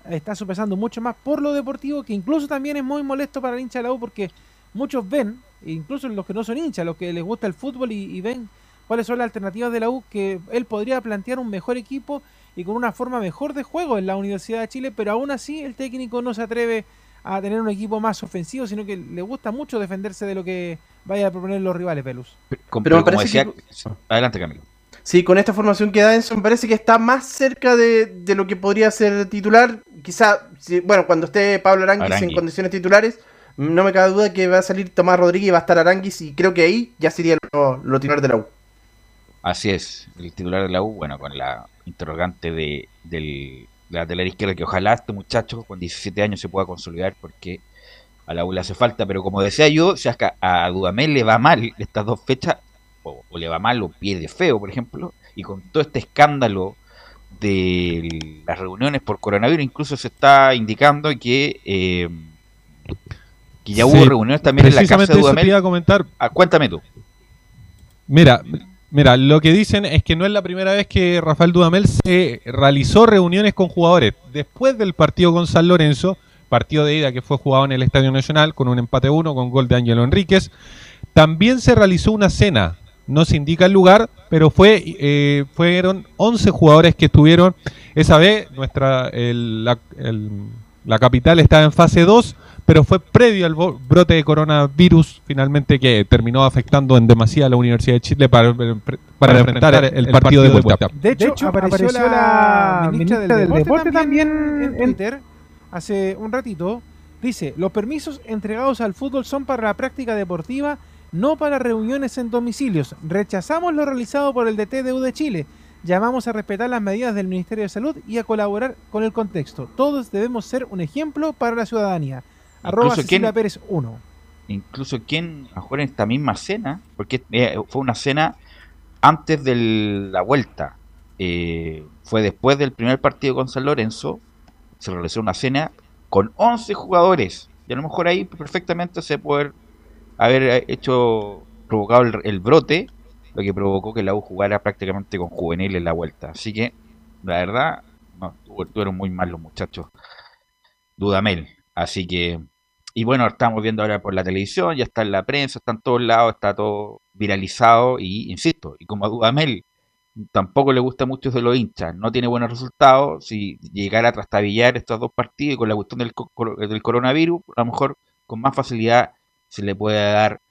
está sopesando mucho más por lo deportivo, que incluso también es muy molesto para el hincha de la U, porque muchos ven, incluso los que no son hinchas, los que les gusta el fútbol y ven cuáles son las alternativas de la U, que él podría plantear un mejor equipo y con una forma mejor de juego en la Universidad de Chile, pero aún así el técnico no se atreve a tener un equipo más ofensivo, sino que le gusta mucho defenderse de lo que vaya a proponer los rivales, Pelus. Pero me como parece decía- que- Adelante, Camilo. Sí, con esta formación que da Enzo, me parece que está más cerca de, de lo que podría ser titular. Quizá, si- bueno, cuando esté Pablo Aranguis en condiciones titulares, no me cabe duda que va a salir Tomás Rodríguez y va a estar Aranguis, y creo que ahí ya sería lo, lo titular de la U. Así es, el titular de la U, bueno, con la interrogante de, del lateral izquierdo, que ojalá este muchacho con 17 años se pueda consolidar porque a la U le hace falta, pero como decía yo, si a Dudamel le va mal estas dos fechas, o, o le va mal o pierde feo, por ejemplo, y con todo este escándalo de las reuniones por coronavirus, incluso se está indicando que, eh, que ya Sí, hubo reuniones también en la casa de te Dudamel. iba a comentar. Ah, cuéntame tú. Mira, mira, lo que dicen es que no es la primera vez que Rafael Dudamel se realizó reuniones con jugadores. Después del partido con San Lorenzo, partido de ida que fue jugado en el Estadio Nacional con un empate 1 con gol de Ángelo Enríquez, también se realizó una cena. No se indica el lugar, pero fue eh, fueron 11 jugadores que estuvieron esa vez. Nuestra el- la, la capital estaba en fase 2, pero fue previo al brote de coronavirus, finalmente que terminó afectando en demasía a la Universidad de Chile para, para enfrentar el, partido de vuelta. De hecho, apareció, la ministra del, Deporte, también en Twitter hace un ratito. Dice, los permisos entregados al fútbol son para la práctica deportiva no para reuniones en domicilios. Rechazamos lo realizado por el DTDU de Chile. Llamamos a respetar las medidas del Ministerio de Salud y a colaborar con el contexto. Todos debemos ser un ejemplo para la ciudadanía. Arroba Cecilia Pérez 1. incluso quien a jugar en esta misma cena, porque eh, fue una cena antes de la vuelta, eh, fue después del primer partido con San Lorenzo, se realizó una cena con 11 jugadores, y a lo mejor ahí perfectamente se puede haber eh, hecho, provocado el, el brote, lo que provocó que la U jugara prácticamente con juvenil en la vuelta. Así que, la verdad, no, estuvieron muy mal los muchachos. Dudamel. Así que, y bueno, estamos viendo ahora por la televisión, ya está en la prensa, está en todos lados, está todo viralizado y, insisto, y como a Dudamel tampoco le gusta mucho de los hinchas, no tiene buenos resultados, si llegara a trastabillar estos dos partidos con la cuestión del, del coronavirus, a lo mejor con más facilidad se le puede dar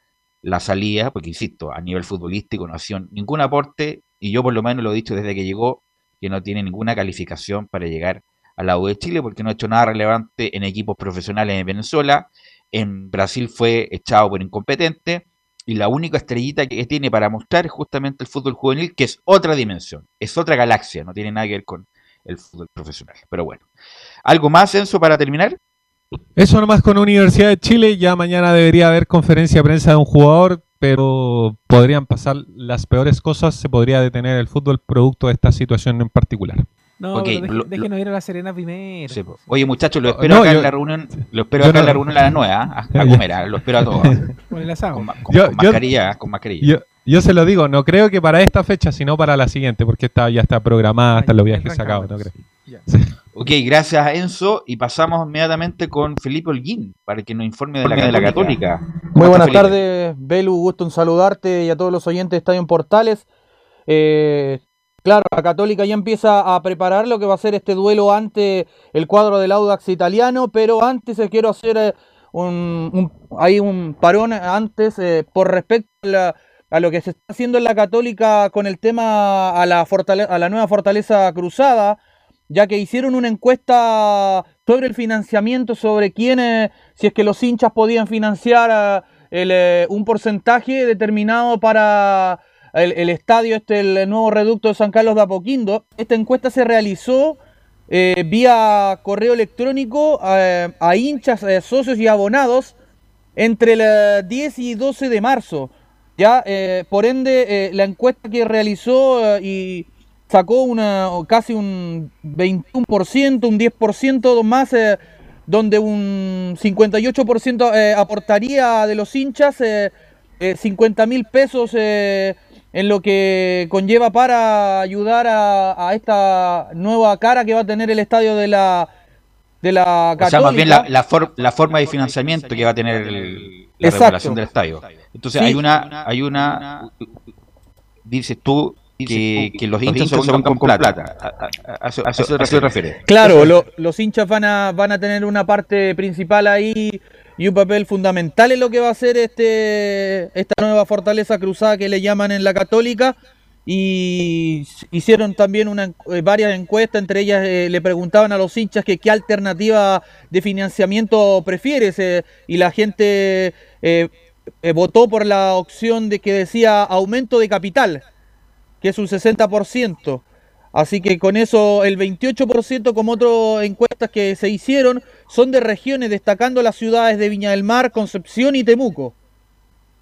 la salida, porque insisto, a nivel futbolístico no ha sido ningún aporte, y yo por lo menos lo he dicho desde que llegó, que no tiene ninguna calificación para llegar a la U de Chile, porque no ha hecho nada relevante en equipos profesionales en Venezuela, en Brasil fue echado por incompetente, y la única estrellita que tiene para mostrar es justamente el fútbol juvenil, que es otra dimensión, es otra galaxia, no tiene nada que ver con el fútbol profesional. Pero bueno, ¿algo más, Enzo, para terminar? Eso nomás con Universidad de Chile. Ya mañana debería haber conferencia de prensa de un jugador, pero podrían pasar las peores cosas. Se podría detener el fútbol producto de esta situación en particular. No, Ok, pero deje- lo- déjenos ir a la Serena primero. Sí. Oye, muchachos, lo espero no, acá yo- en la reunión, lo espero acá en no- la reunión a las 9, a, a comer, ah, lo espero a todos. Con el asado. Con, con- Yo- con yo- mascarilla, ah, con mascarilla. Yo, yo se lo digo, no creo que para esta fecha, sino para la siguiente, porque está, ya está programada, están los viajes sacados, no creo. Ok, gracias Enzo. Y pasamos inmediatamente con Felipe Holguín para que nos informe de la, de la Católica. ¿Cómo Muy buenas tardes, Belu, gusto en saludarte y a todos los oyentes de Estadio en Portales. Eh, claro, la Católica ya empieza a preparar lo que va a ser este duelo ante el cuadro del Audax italiano, pero antes eh, quiero hacer eh, un, hay un parón antes eh, por respecto a, la- a lo que se está haciendo en la Católica con el tema a la, a la nueva Fortaleza Cruzada, ya que hicieron una encuesta sobre el financiamiento, sobre quiénes, si es que los hinchas podían financiar el, un porcentaje determinado para el, estadio, este, el nuevo reducto de San Carlos de Apoquindo. Esta encuesta se realizó eh, vía correo electrónico eh, a hinchas, eh, socios y abonados entre el eh, 10 y 12 de marzo. Ya, por ende, la encuesta que realizó y sacó una casi un 21%, un 10% más, donde un 58% eh, aportaría de los hinchas, eh, eh, 50 mil pesos en lo que conlleva para ayudar a, a esta nueva cara que va a tener el estadio de la de la O Católica. sea, más bien la, la, for- la forma de financiamiento que va a tener el- la Exacto. remodelación del estadio. Entonces Sí. hay una, hay una, dices tú que, que los hinchas se pongan con plata. A, a- a- a eso- a eso te refieres. Claro, lo- los hinchas van a, van a tener una parte principal ahí y un papel fundamental en lo que va a ser este, esta nueva fortaleza cruzada que le llaman en la católica. Y hicieron también una, eh, varias encuestas, entre ellas eh, le preguntaban a los hinchas que qué alternativa de financiamiento prefieres eh, y la gente votó por la opción de que decía aumento de capital, que es un 60%. Así que con eso el 28%, como otras encuestas que se hicieron, son de regiones, destacando las ciudades de Viña del Mar, Concepción y Temuco.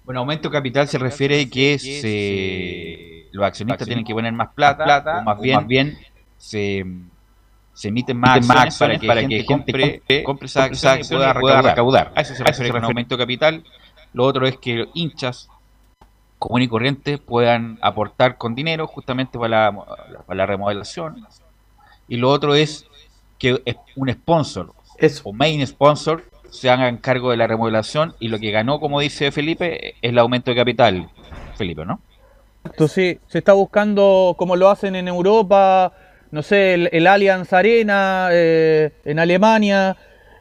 Bueno, aumento capital se refiere que se, los accionistas tienen que poner más plata, o más bien, se, se emiten más Emiten acciones para que, para gente que compre, gente compre compre esas acciones y pueda acciones y pueda recaudar. recaudar. A eso se A eso refiere se con aumento capital. Lo otro es que los hinchas común y corrientes puedan aportar con dinero justamente para la, para la remodelación. Y lo otro es que un sponsor o main sponsor se hagan cargo de la remodelación y lo que ganó, como dice Felipe, es el aumento de capital. Felipe, ¿no? Entonces se está buscando, como lo hacen en Europa, no sé, el, el Allianz Arena, eh, en Alemania,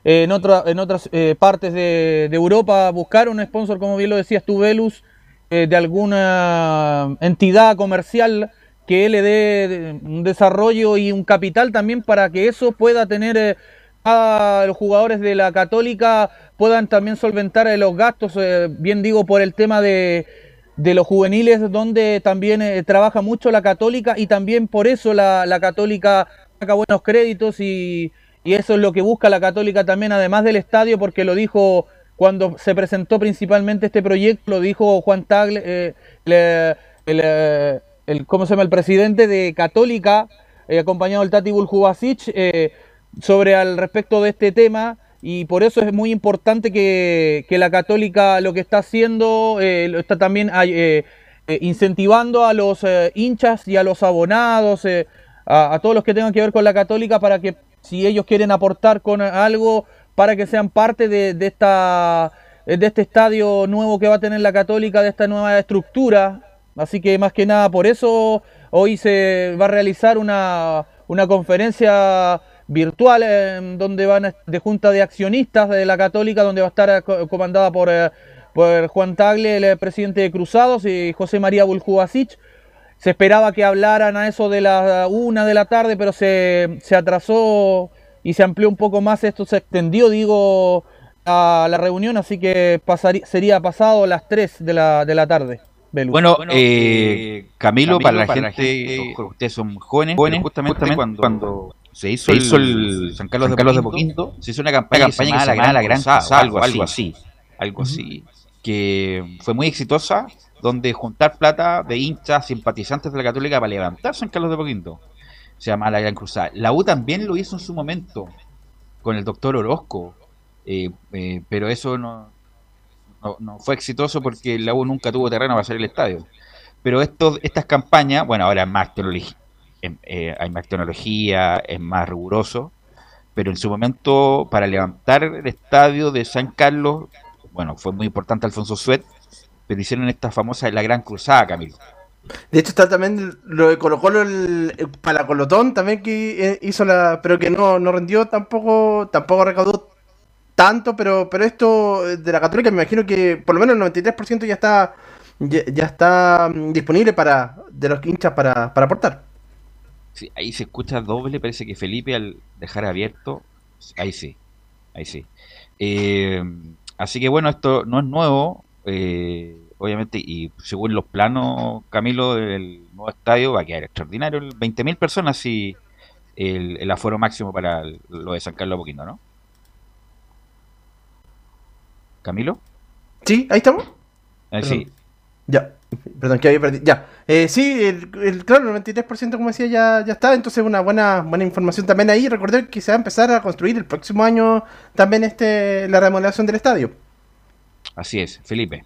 eh, en, otra- en otras eh, partes de, de Europa, buscar un sponsor, como bien lo decías tú, Velus, eh, de alguna entidad comercial que le dé un desarrollo y un capital también para que eso pueda tener eh, a los jugadores de la Católica puedan también solventar eh, los gastos, bien digo, por el tema de, de los juveniles, donde también trabaja mucho la Católica y también por eso la, la Católica saca buenos créditos y, y eso es lo que busca la Católica también, además del estadio, porque lo dijo cuando se presentó principalmente este proyecto, lo dijo Juan Tagle, eh, el, ¿cómo se llama? El presidente de Católica, eh, acompañado del Tati Buljubasic, eh, sobre al respecto de este tema. Y por eso es muy importante que, que la Católica lo que está haciendo, eh, lo está también eh, incentivando a los hinchas y a los abonados, a todos los que tengan que ver con la Católica para que si ellos quieren aportar con algo para que sean parte de, esta de este estadio nuevo que va a tener la Católica, de esta nueva estructura. Así que más que nada por eso hoy se va a realizar una, una conferencia virtual eh, donde van de junta de accionistas de la Católica, donde va a estar eh, co- comandada por, eh, por Juan Tagle, el eh, presidente de Cruzados, y José María Buljubasic. Se esperaba que hablaran a eso de la una de la tarde, pero se, se atrasó y se amplió un poco más. Esto se extendió, digo, a la reunión, así que pasaría, sería pasado las 3 de la, de la tarde. Belu. Bueno, eh, Camilo, para la gente, ustedes son jóvenes, jóvenes justamente, cuando, cuando se hizo, se hizo el, el San Carlos, San de Poquinto, se hizo una campaña, Una campaña que se llamaba La Gran Cruzada, algo, algo así, algo así, que fue muy exitosa, donde juntar plata de hinchas, simpatizantes de la Católica para levantar San Carlos de Poquinto, se llama La Gran Cruzada. La U también lo hizo en su momento, con el doctor Orozco, eh, eh, pero eso no, no, no fue exitoso porque la U nunca tuvo terreno para hacer el estadio. Pero estos, estas campañas, bueno, ahora más tecnología, hay más tecnología, es más riguroso, pero en su momento para levantar el estadio de San Carlos, bueno, fue muy importante Alfonso Suet, pero hicieron esta famosa La Gran Cruzada, Camilo. De hecho está también lo de Colo Colo, el, el Palacolotón también que eh, hizo la... pero que no, no rendió tampoco, tampoco recaudó tanto, pero, pero esto eh, de la Católica me imagino que por lo menos el 93% ya está ya, está mm, disponible para de los hinchas para, para aportar. Sí, ahí se escucha doble, parece que Felipe al dejar abierto, ahí sí, ahí sí. Eh, así que bueno, esto no es nuevo, obviamente, y según los planos, Camilo, del nuevo estadio va a quedar extraordinario, el 20.000 personas y el, el aforo máximo para el- lo de San Carlos de Poquito, ¿no? Camilo, ¿Sí? ¿Ahí estamos? Eh, sí, Ya, perdón, que había perdido. Ya, eh, sí, el, el- claro, el 93% como decía ya, ya está, entonces una buena, buena información también ahí. Recordar que se va a empezar a construir el próximo año también este la remodelación del estadio. así es, Felipe.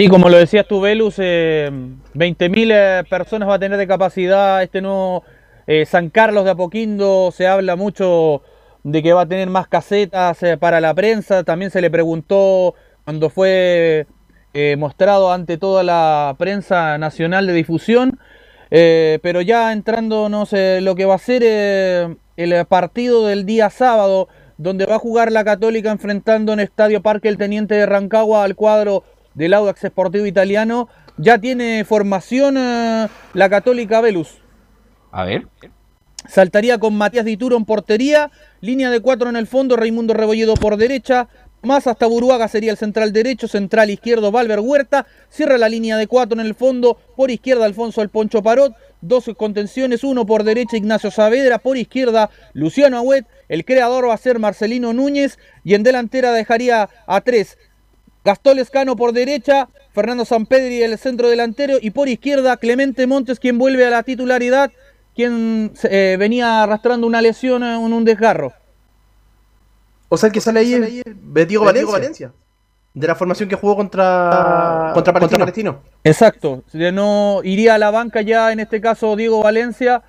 Sí, como lo decías tú, Velus, eh, 20.000 eh, personas va a tener de capacidad este nuevo eh, San Carlos de Apoquindo. Se habla mucho de que va a tener más casetas eh, para la prensa. También se le preguntó cuando fue mostrado ante toda la prensa nacional de difusión. Pero ya entrándonos en lo que va a ser el partido del día sábado, donde va a jugar la Católica enfrentando en Estadio Parque el Teniente de Rancagua al cuadro del Audax Sportivo Italiano. Ya tiene formación eh, la Católica Velus. A ver. Saltaría con Matías Dituro en portería, línea de cuatro en el fondo, Raimundo Rebolledo por derecha, más hasta Buruaga sería el central derecho, central izquierdo Valver Huerta, cierra la línea de cuatro en el fondo, por izquierda Alfonso El Poncho Parot, dos contenciones, uno por derecha Ignacio Saavedra, por izquierda Luciano Agüet, el creador va a ser Marcelino Núñez y en delantera dejaría a tres, Gastón Lescano por derecha, Fernando Sampedri el centro delantero y por izquierda Clemente Montes quien vuelve a la titularidad, quien eh, venía arrastrando una lesión en un desgarro. O sea, el que sale ahí es Diego Valencia, De la formación que jugó contra, contra Palestino. Palestino. Exacto, de no iría a la banca ya en este caso Diego Valencia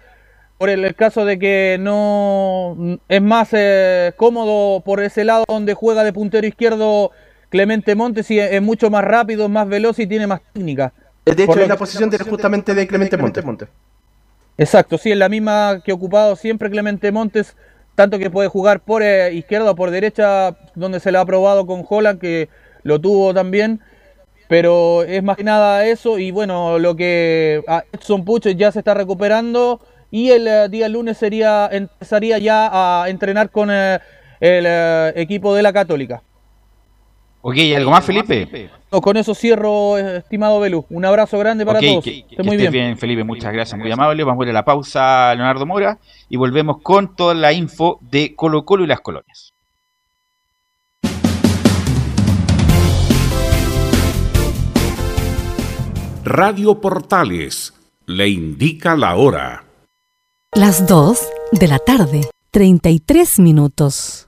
por el, el caso de que no es más eh, cómodo por ese lado donde juega de puntero izquierdo Clemente Montes es mucho más rápido, más veloz y tiene más técnica. De hecho, es la posición de, justamente de Clemente Montes. Exacto, sí, es la misma que ha ocupado siempre Clemente Montes, tanto que puede jugar por eh, izquierda o por derecha, donde se le ha probado con Holland, que lo tuvo también. Pero es más que nada eso, y bueno, lo que a Edson Puch ya se está recuperando y el eh, día lunes sería empezaría ya a entrenar con eh, el eh, equipo de la Católica. Ok, ¿y algo más, Felipe? No, con eso cierro, eh, estimado Belu. Un abrazo grande para Ok, todos. que- muy estés bien. bien, Felipe, muchas gracias, muy amable. Vamos a ir a la pausa, Leonardo Mora, y volvemos con toda la info de Colo Colo y las colonias. Radio Portales le indica la hora. Las 2 de la tarde, 33 minutos.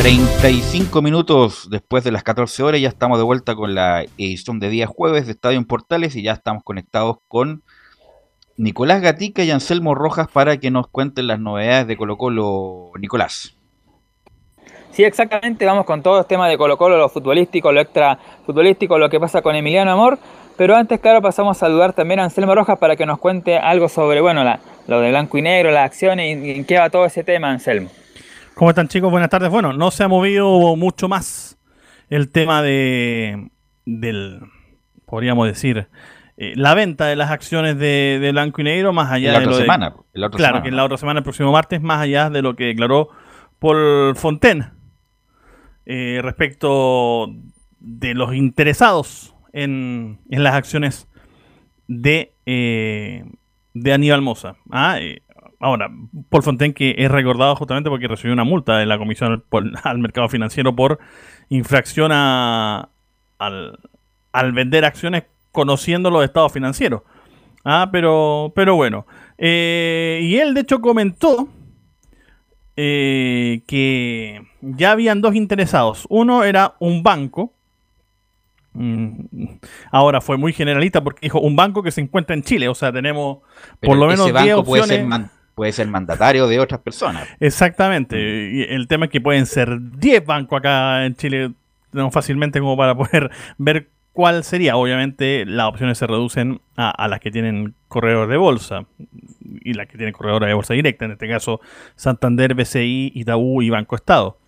35 minutos después de las 14 horas ya estamos de vuelta con la edición de día jueves de Estadio en Portales y ya estamos conectados con Nicolás Gatica y Anselmo Rojas para que nos cuenten las novedades de Colo Colo. Nicolás. Sí, exactamente, vamos con todo el tema de Colo Colo, lo futbolístico, lo extra futbolístico, lo que pasa con Emiliano Amor, pero antes, claro, pasamos a saludar también a Anselmo Rojas para que nos cuente algo sobre, bueno, lo de blanco y negro, las acciones y en qué va todo ese tema, Anselmo. ¿Cómo están chicos? Buenas tardes. Bueno, no se ha movido mucho más el tema de del, podríamos decir, eh, la venta de las acciones de, de Blanco y Negro, más allá la de otra lo de- semana, en la otra claro, semana, que en la otra semana, el próximo martes, más allá de lo que declaró Paul Fontaine eh, respecto de los interesados en, en las acciones de, eh, de Aníbal Moza. Ah, ahora, Paul Fontaine que es recordado justamente porque recibió una multa de la Comisión al Mercado Financiero por infracción a- al, al vender acciones conociendo los estados financieros. Ah, pero, pero bueno. Eh, y él de hecho comentó eh, que ya habían dos interesados. Uno era un banco. Mm, Ahora fue muy generalista porque dijo un banco que se encuentra en Chile. O sea, tenemos Pero por lo menos ese 10 banco puede opciones. ser, puede ser mandatario de otras personas. Exactamente. Y el tema es que pueden ser 10 bancos acá en Chile tenemos fácilmente como para poder ver cuál sería. Obviamente las opciones se reducen a, a las que tienen corredor de bolsa y las que tienen corredor de bolsa directa. En este caso Santander, BCI, Itaú y Banco Estado.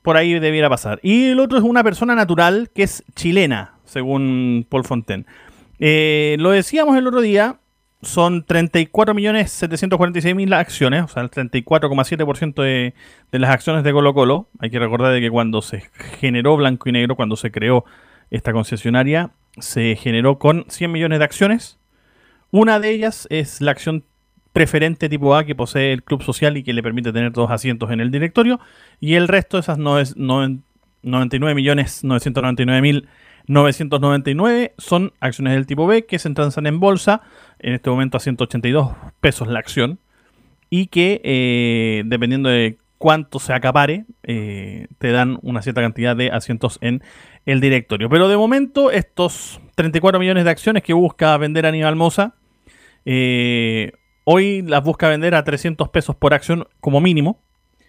Por ahí debiera pasar. Y el otro es una persona natural que es chilena. según Paul Fontaine. Eh, lo decíamos el otro día, son 34.746.000 acciones, o sea, el 34,7% de, de las acciones de Colo Colo. Hay que recordar de que cuando se generó Blanco y Negro, cuando se creó esta concesionaria, se generó con 100 millones de acciones. Una de ellas es la acción preferente tipo A que posee el club social y que le permite tener dos asientos en el directorio. Y el resto esas no es, 99 millones 999 mil 999 son acciones del tipo B que se transan en bolsa, en este momento a 182 pesos la acción, y que eh, dependiendo de cuánto se acapare, eh, te dan una cierta cantidad de asientos en el directorio. Pero de momento, estos 34 millones de acciones que busca vender Aníbal Mosa, eh, hoy las busca vender a 300 pesos por acción como mínimo,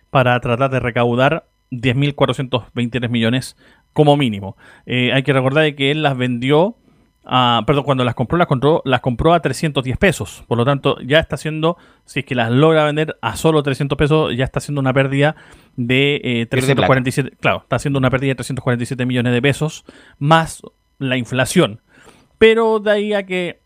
para tratar de recaudar 10.423 millones como mínimo. Eh, hay que recordar que él las vendió, a, perdón, cuando las compró las, compró, las compró a 310 pesos. Por lo tanto, ya está haciendo, si es que las logra vender a solo 300 pesos, ya está haciendo una pérdida de 347, eh, claro, está haciendo una pérdida de 347 millones de pesos más la inflación. Pero de ahí a que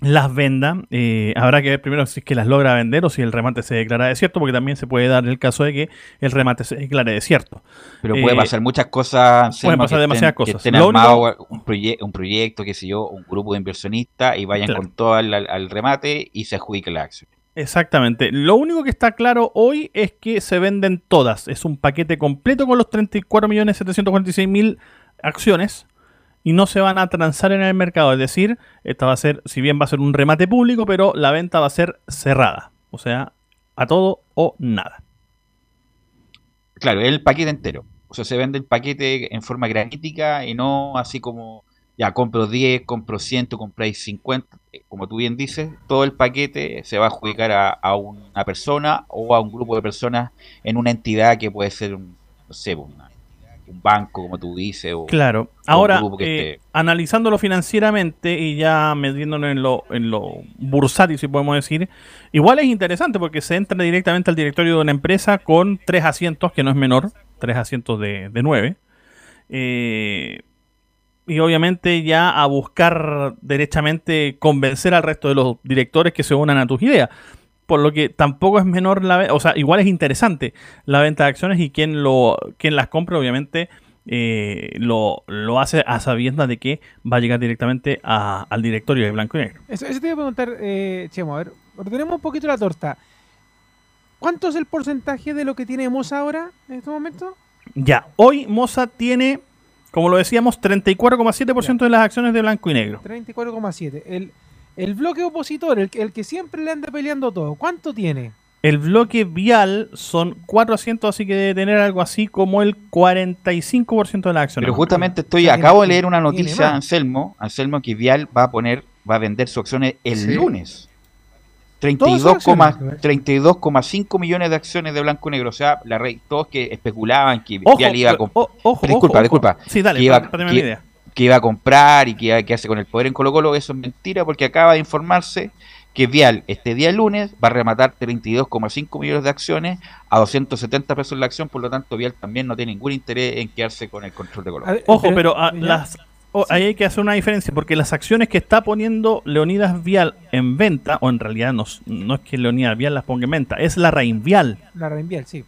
las venda. Eh, habrá que ver primero si es que las logra vender o si el remate se declara desierto, porque también se puede dar el caso de que el remate se declare desierto. Pero puede eh, pasar muchas cosas. Pueden pasar demasiadas cosas. Que un, un, proyecto, qué sé yo, un grupo de inversionistas y vayan con todo al, remate y se adjudique la acción. Exactamente. Lo único que está claro hoy es que se venden todas. Es un paquete completo con los 34.746.000 acciones y no se van a transar en el mercado. Es decir, esta va a ser, si bien va a ser un remate público, pero la venta va a ser cerrada. O sea, a todo o nada. Claro, el paquete entero. O sea, se vende el paquete en forma granítica y no así como, ya, compro 10, compro 100, compráis 50. Como tú bien dices, todo el paquete se va a adjudicar a, una persona o a un grupo de personas en una entidad que puede ser, un, no sé, una un banco, como tú dices. O, claro, ahora eh, analizándolo financieramente y ya metiéndolo en lo, en lo bursátil, si podemos decir, igual es interesante porque se entra directamente al directorio de una empresa con tres asientos, que no es menor, tres asientos de, de nueve. Eh, y obviamente ya a buscar derechamente convencer al resto de los directores que se unan a tus ideas por lo que tampoco es menor la o sea, igual es interesante la venta de acciones y quien lo quien las compra obviamente eh, lo, hace a sabiendas de que va a llegar directamente al directorio de Blanco y Negro. Eso, te iba a preguntar, eh, Chemo, a ver, ordenemos un poquito la torta. ¿Cuánto es el porcentaje de lo que tiene Moza ahora en este momento? Ya, hoy Moza tiene, como lo decíamos, 34,7% de las acciones de Blanco y Negro. 34,7%. El, el bloque opositor, el, el que siempre le anda peleando todo, ¿cuánto tiene? El bloque vial son cuatro asientos, así que debe tener algo así como el 45% de las acciones. Pero justamente estoy, acabo de leer una noticia, Anselmo, Anselmo, que Vial va a poner, va a vender sus acciones el lunes. 32,5 millones de acciones de blanco y negro. O sea, la rey, todos que especulaban que Vial iba a comprar. Disculpa, disculpa. Sí, dale, iba, idea que iba a comprar y que iba a quedarse con el poder en Colo Colo, eso es mentira porque acaba de informarse que Vial este día lunes va a rematar 32,5 millones de acciones a 270 pesos la acción, por lo tanto Vial también no tiene ningún interés en quedarse con el control de Colo Colo. Ojo, pero ah, las, oh, ahí hay que hacer una diferencia porque las acciones que está poniendo Leonidas Vial en venta, o en realidad no, no es que Leonidas Vial las ponga en venta, es la Vial La Vial sí.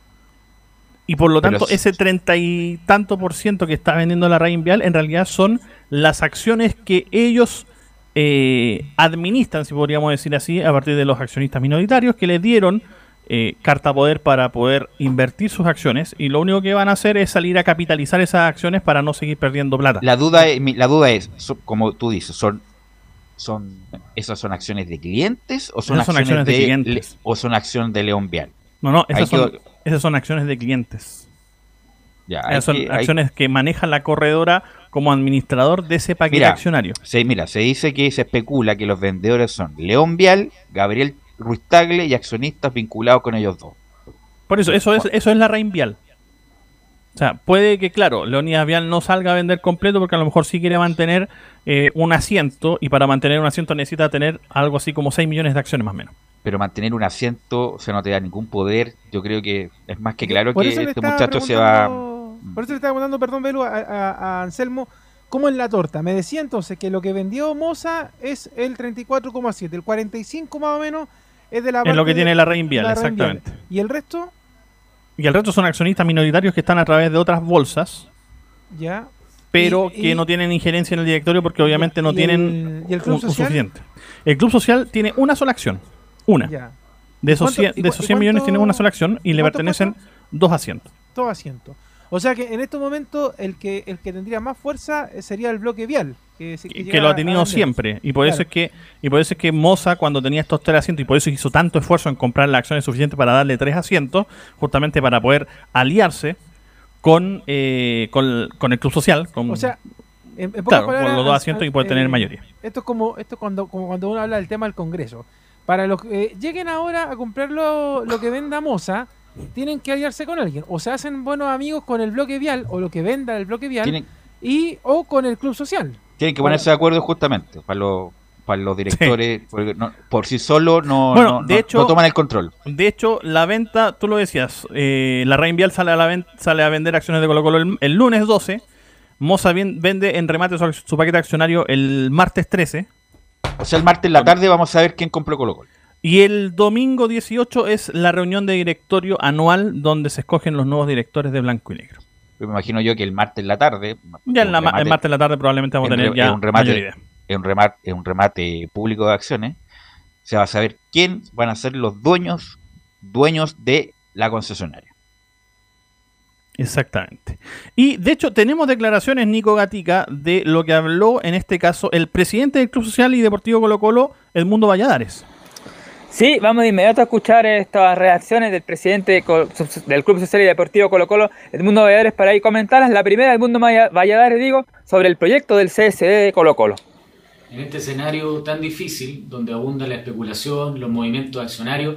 Y por lo tanto, ese treinta y tanto por ciento que está vendiendo la Rain Vial en realidad son las acciones que ellos eh, administran, si podríamos decir así, a partir de los accionistas minoritarios que les dieron eh, carta poder para poder invertir sus acciones y lo único que van a hacer es salir a capitalizar esas acciones para no seguir perdiendo plata. La duda es, la duda es como tú dices, son son esas son acciones de clientes o son, acciones, de, clientes o son acciones de León Vial. No, no, esas son, esas son acciones de clientes. Ya, son acciones que maneja la corredora como administrador de ese paquete accionario. Se, mira, se dice que se especula que los vendedores son León Vial, Gabriel Ruiz Tagle y accionistas vinculados con ellos dos. Por eso, eso es, eso es la Rein Vial. O sea, puede que, claro, Leonidas Vial no salga a vender completo porque a lo mejor sí quiere mantener eh, un asiento y para mantener un asiento necesita tener algo así como 6 millones de acciones más o menos pero mantener un asiento, o sea, no te da ningún poder. Yo creo que es más que claro que este muchacho se va. Por eso le estaba preguntando, perdón, Belu, a, Anselmo, ¿Cómo es la torta? Me decía entonces que lo que vendió Moza es el 34,7, el 45 más o menos es de la Es lo que tiene la Reinvial, la Reinvial. exactamente. ¿Y el resto? Y el resto son accionistas minoritarios que están a través de otras bolsas, Ya. pero Y- que y- no tienen injerencia en el directorio porque obviamente no y tienen el- y el Club un- un Social? suficiente. El Club Social tiene una sola acción. Una. Ya. De esos, ¿Y cuánto- 100, y de esos y 100 millones tiene una sola acción y le cuánto pertenecen dos asientos. Todo asiento. O sea que en estos momentos el que el que tendría más fuerza eh, sería el bloque vial. Que, que llega lo ha tenido siempre y por eso es que y por eso es que Moza cuando tenía estos tres asientos y por eso hizo tanto esfuerzo en comprar las acciones suficientes para darle tres asientos justamente para poder aliarse con eh, con, con el club social con, O sea, en, en claro palabras, con los dos asientos y poder tener eh, mayoría Esto es como esto es cuando como cuando uno habla del tema del Congreso. Para los que eh, lleguen ahora a comprar lo, lo que venda Moza, tienen que aliarse con alguien. O se hacen buenos amigos con el bloque vial o lo que venda el bloque vial Tienen- y o con el club social. Tienen que ponerse de acuerdo justamente para los, para los directores, porque no- por sí solo no, Bueno, no- de no- hecho- no toman el control. De hecho, la venta, tú lo decías, eh, la Reinvial sale a, la ven- sale a vender acciones de Colo Colo el, el lunes 12, Moza bien- vende en remate su, su paquete accionario el martes 13, O sea, el martes en la tarde vamos a ver quién compró Colo Colo. y el domingo 18 es la reunión de directorio anual donde se escogen los nuevos directores de blanco y negro. Me imagino yo que el martes en la tarde. Ya en la, remate- el martes en la tarde probablemente vamos a en tener ya un remate, mayor idea. en un remate, en un remate público de acciones, se va a saber quién van a ser los dueños, dueños de la concesionaria. Exactamente. Y de hecho tenemos declaraciones, Nico Gatica, de lo que habló en este caso el presidente del Club Social y Deportivo Colo Colo, Edmundo Valladares. Sí, vamos de inmediato a escuchar estas reacciones del presidente del Club Social y Deportivo Colo Colo, Edmundo Valladares, para ahí comentarlas. La primera, Edmundo Valladares, digo, sobre el proyecto del CSD de Colo Colo. En este escenario tan difícil, donde abunda la especulación, los movimientos accionarios,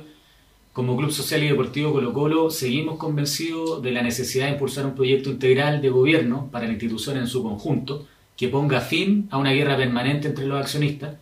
como Club Social y Deportivo Colo Colo seguimos convencidos de la necesidad de impulsar un proyecto integral de gobierno para la institución en su conjunto, que ponga fin a una guerra permanente entre los accionistas.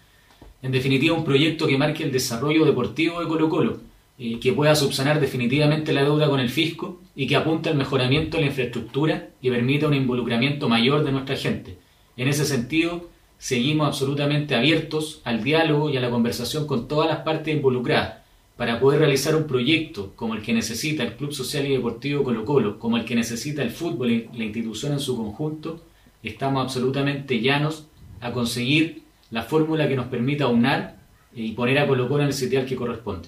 En definitiva, un proyecto que marque el desarrollo deportivo de Colo Colo, eh, que pueda subsanar definitivamente la deuda con el fisco y que apunte al mejoramiento de la infraestructura y permita un involucramiento mayor de nuestra gente. En ese sentido, seguimos absolutamente abiertos al diálogo y a la conversación con todas las partes involucradas para poder realizar un proyecto como el que necesita el Club Social y Deportivo Colo Colo, como el que necesita el fútbol y la institución en su conjunto, estamos absolutamente llanos a conseguir la fórmula que nos permita unar y poner a Colo Colo en el sitial que corresponde.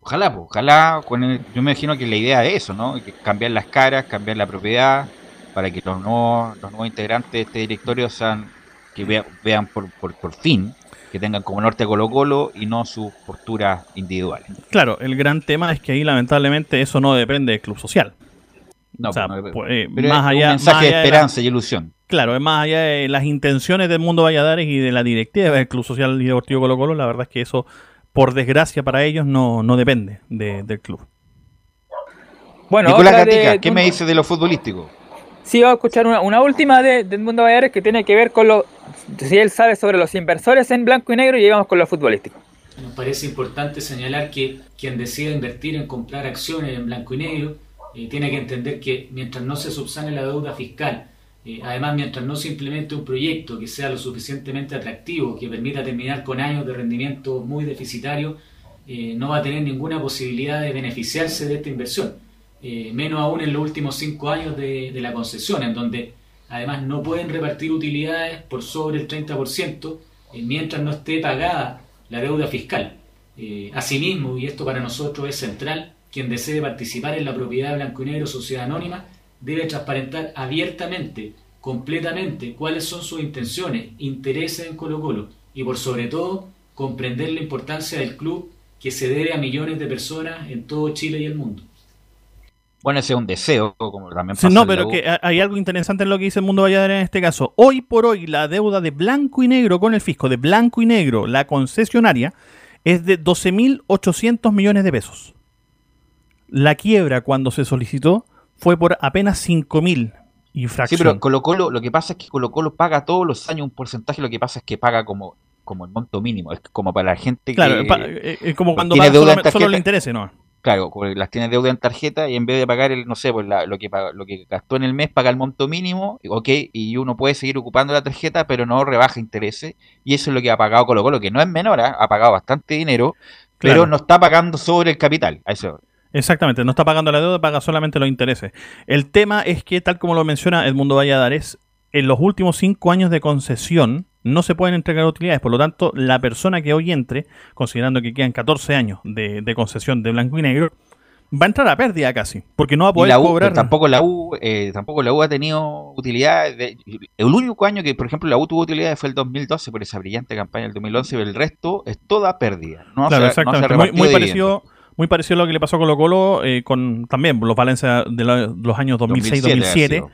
Ojalá, pues, ojalá, con el- yo me imagino que la idea es eso, ¿no? Cambiar las caras, cambiar la propiedad, para que los nuevos, los nuevos integrantes de este directorio sean, que vea- vean por, por, por fin, que tengan como norte a Colo Colo y no sus posturas individuales. Claro, el gran tema es que ahí lamentablemente eso no depende del Club Social. No, o sea, pues, pues, eh, pero más es un allá, mensaje más de la- esperanza y ilusión. Claro, es más allá de las intenciones del mundo Valladares y de la directiva del Club Social y Deportivo Colo Colo, la verdad es que eso, por desgracia para ellos, no, no depende de- del club. Bueno, Nicolás de- Gatica, ¿qué me dice de lo futbolístico? Sí, vamos a escuchar una, una última de, de Edmundo Valladares que tiene que ver con lo. Si él sabe sobre los inversores en blanco y negro, llegamos con lo futbolístico. Nos parece importante señalar que quien decida invertir en comprar acciones en blanco y negro eh, tiene que entender que mientras no se subsane la deuda fiscal, eh, además mientras no se implemente un proyecto que sea lo suficientemente atractivo, que permita terminar con años de rendimiento muy deficitario, eh, no va a tener ninguna posibilidad de beneficiarse de esta inversión. Menos aún en los últimos cinco años de la concesión, en donde además no pueden repartir utilidades por sobre el 30% eh, mientras no esté pagada la deuda fiscal. Eh, asimismo, y esto para nosotros es central, quien desee participar en la propiedad Blanco y Negro Sociedad Anónima debe transparentar abiertamente, completamente, cuáles son sus intenciones, intereses en Colo Colo y por sobre todo comprender la importancia del club que se debe a millones de personas en todo Chile y el mundo. Bueno, ese es un deseo, como también Sí, pasa no, en la pero U. que ha- hay algo interesante en lo que dice el mundo Valladares en este caso. Hoy por hoy, la deuda de blanco y negro con el fisco, de blanco y negro, la concesionaria, es de 12.800 millones de pesos. La quiebra cuando se solicitó fue por apenas 5.000 y Sí, pero Colo Colo, lo que pasa es que Colo Colo paga todos los años un porcentaje, lo que pasa es que paga como, como el monto mínimo, es como para la gente Claro, que pa- eh, como cuando tiene deuda solo tarjeta. le interese, ¿no? Claro, las tiene deuda en tarjeta y en vez de pagar el, no sé, pues la- lo que pag- lo que gastó en el mes, paga el monto mínimo, ok, y uno puede seguir ocupando la tarjeta, pero no rebaja intereses, y eso es lo que ha pagado Colo Colo, que no es menor, ¿ah? ha pagado bastante dinero, pero Claro. no está pagando sobre el capital. A eso. Exactamente, no está pagando la deuda, paga solamente los intereses. El tema es que, tal como lo menciona Edmundo Valladares, en los últimos cinco años de concesión no se pueden entregar utilidades. Por lo tanto, la persona que hoy entre, considerando que quedan 14 años de, de concesión de blanco y negro, va a entrar a pérdida casi, porque no va a poder la U, cobrar. tampoco la U, eh, tampoco la U ha tenido utilidad. de- el único año que, por ejemplo, la U tuvo utilidad fue el 2012 por esa brillante campaña del 2011, pero el resto es toda pérdida. No Claro, se, no se exactamente. muy, parecido, muy parecido a lo que le pasó a Colo Colo eh, con también los Valencia de la- los años 2006-2007. 2007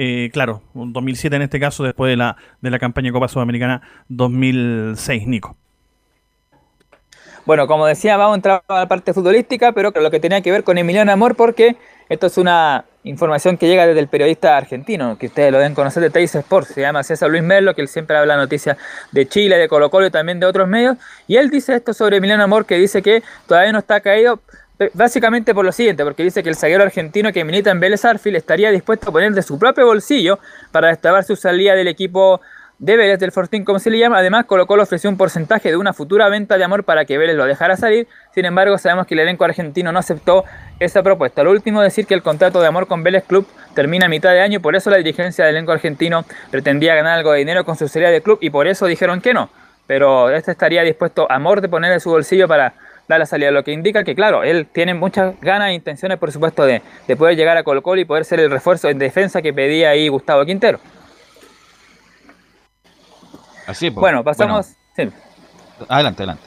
Eh, claro, 2007 en este caso, después de la, de la campaña de Copa Sudamericana 2006, Nico. Bueno, como decía, vamos a entrar a la parte futbolística, pero lo que tenía que ver con Emiliano Amor, porque esto es una información que llega desde el periodista argentino, que ustedes lo deben conocer de Teis Sports, se llama César Luis Merlo, que él siempre habla noticias de Chile, de Colo Colo y también de otros medios, y él dice esto sobre Emiliano Amor, que dice que todavía no está caído, básicamente por lo siguiente, porque dice que el zaguero argentino que milita en Vélez Arfield estaría dispuesto a poner de su propio bolsillo para destabar su salida del equipo de Vélez del Fortín, como se le llama. Además, Colo Colo ofreció un porcentaje de una futura venta de amor para que Vélez lo dejara salir. Sin embargo, sabemos que el elenco argentino no aceptó esa propuesta. Lo último, decir que el contrato de amor con Vélez Club termina a mitad de año por eso la dirigencia del elenco argentino pretendía ganar algo de dinero con su salida de club y por eso dijeron que no. Pero este estaría dispuesto, amor, de poner de su bolsillo para dar la salida, lo que indica que, claro, él tiene muchas ganas e intenciones, por supuesto, de, de poder llegar a Colo Colo y poder ser el refuerzo en defensa que pedía ahí Gustavo Quintero. Así, pues. Bueno, pasamos. sí. Adelante, adelante.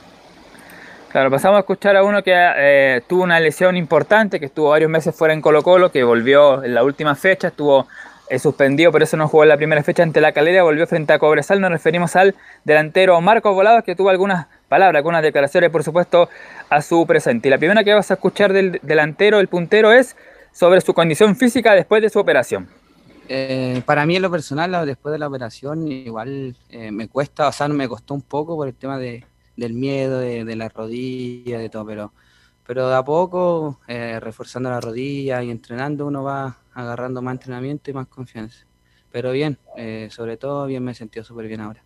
Claro, pasamos a escuchar a uno que eh, tuvo una lesión importante, que estuvo varios meses fuera en Colo Colo, que volvió en la última fecha, estuvo eh, suspendido, por eso no jugó en la primera fecha ante la calera, volvió frente a Cobresal. Nos referimos al delantero Marcos Volados, que tuvo algunas palabras, algunas declaraciones, por supuesto, a su presente. Y la primera que vas a escuchar del delantero, el puntero, es sobre su condición física después de su operación. Eh, para mí en lo personal, después de la operación, igual eh, me cuesta, o sea, me costó un poco por el tema de, del miedo, de, de la rodilla, de todo, pero, pero de a poco, eh, reforzando la rodilla y entrenando, uno va agarrando más entrenamiento y más confianza. Pero bien, eh, sobre todo bien me he sentido súper bien ahora.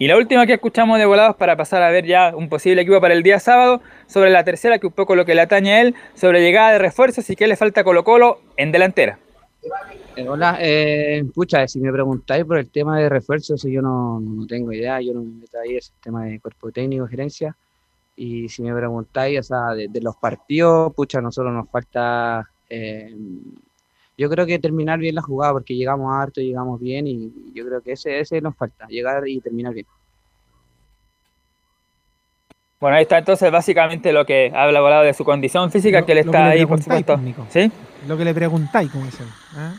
Y la última que escuchamos de volados para pasar a ver ya un posible equipo para el día sábado, sobre la tercera, que un poco lo que le atañe a él, sobre llegada de refuerzos y qué le falta Colo Colo en delantera. Eh, hola, eh, pucha, si me preguntáis por el tema de refuerzos, yo no, tengo idea, yo no me meto ahí ese tema de cuerpo técnico, gerencia. Y si me preguntáis, o sea, de, de los partidos, pucha, a nosotros nos falta, eh, yo creo que terminar bien la jugada, porque llegamos harto, llegamos bien, y yo creo que ese, ese nos falta, llegar y terminar bien. Bueno, ahí está entonces básicamente lo que habla volado de su condición física, Lo- que él está que ahí, por supuesto. pues, Nico. ¿Sí? Lo que le preguntáis, como dicen. ¿ah?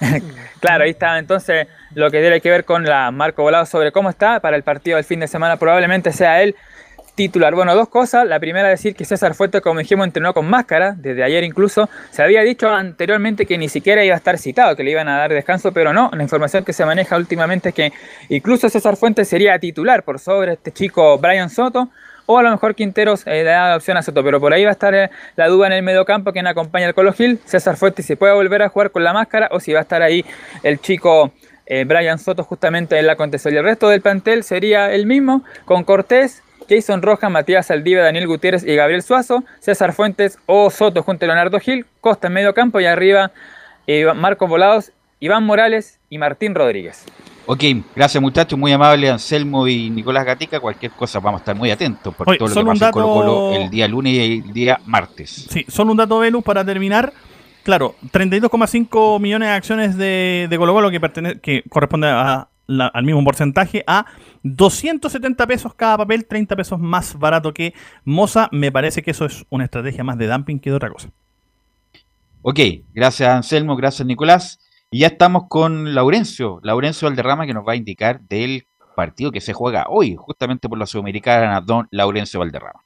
Claro, ahí está entonces lo que tiene que ver con la Marco Volado sobre cómo está para el partido del fin de semana. Probablemente sea él titular. Bueno, dos cosas. La primera, decir que César Fuentes, como dijimos, entrenó con máscara, desde ayer incluso. Se había dicho anteriormente que ni siquiera iba a estar citado, que le iban a dar descanso, pero no. La información que se maneja últimamente es que incluso César Fuentes sería titular por sobre este chico Brian Soto. O a lo mejor Quinteros eh, le da opción a Soto, pero por ahí va a estar eh, la duda en el mediocampo quien acompaña al Colo Gil. César Fuentes si puede volver a jugar con la máscara o si va a estar ahí el chico eh, Brian Soto justamente en la contención. Y el resto del plantel sería el mismo, con Cortés, Jason Rojas, Matías Aldiva, Daniel Gutiérrez y Gabriel Suazo, César Fuentes o Soto junto a Leonardo Gil, Costa en medio campo y arriba eh, Marcos Volados, Iván Morales y Martín Rodríguez. Ok, gracias muchachos, muy amable Anselmo y Nicolás Gatica. Cualquier cosa vamos a estar muy atentos por Oye, todo lo que pasa en Colo Colo dato- el día lunes y el día martes. Sí, solo un dato Velus para terminar. Claro, 32,5 millones de acciones de, de Colo Colo que corresponde a al mismo porcentaje a 270 pesos cada papel, 30 pesos más barato que Moza. Me parece que eso es una estrategia más de dumping que de otra cosa. Ok, gracias Anselmo, gracias Nicolás. Y ya estamos con Laurencio, Laurencio Valderrama que nos va a indicar del partido que se juega hoy, justamente por la Sudamericana, don Laurencio Valderrama.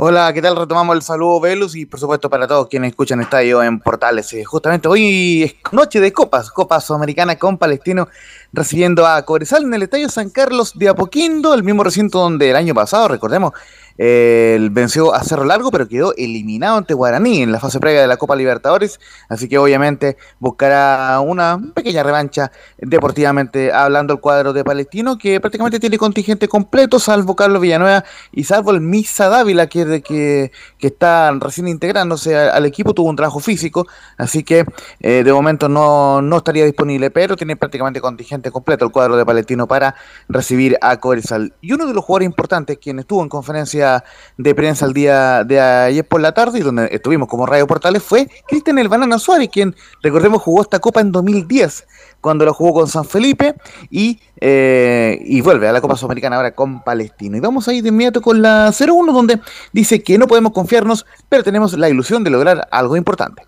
Hola, ¿qué tal? Retomamos el saludo Velus y por supuesto para todos quienes escuchan Estadio en Portales. Eh, justamente hoy es noche de copas, Copa Sudamericana con Palestino recibiendo a Cobresal en el Estadio San Carlos de Apoquindo, el mismo recinto donde el año pasado, recordemos, eh, venció a Cerro Largo, pero quedó eliminado ante Guaraní en la fase previa de la Copa Libertadores, así que obviamente buscará una pequeña revancha deportivamente hablando el cuadro de Palestino, que prácticamente tiene contingente completo, salvo Carlos Villanueva y salvo el Misa Dávila, que, que, que está recién integrándose al, equipo, tuvo un trabajo físico, así que eh, de momento no, no estaría disponible, pero tiene prácticamente contingente completo el cuadro de Palestino para recibir a Coresal. Y uno de los jugadores importantes, quien estuvo en conferencia de prensa el día de ayer por la tarde, y donde estuvimos como Radio Portales, fue Cristian El Banana Suárez, quien, recordemos, jugó esta Copa en 2010, cuando lo jugó con San Felipe, y, eh, y vuelve a la Copa Sudamericana ahora con Palestino. Y vamos a ir de inmediato con la 0-1, donde dice que no podemos confiarnos, pero tenemos la ilusión de lograr algo importante.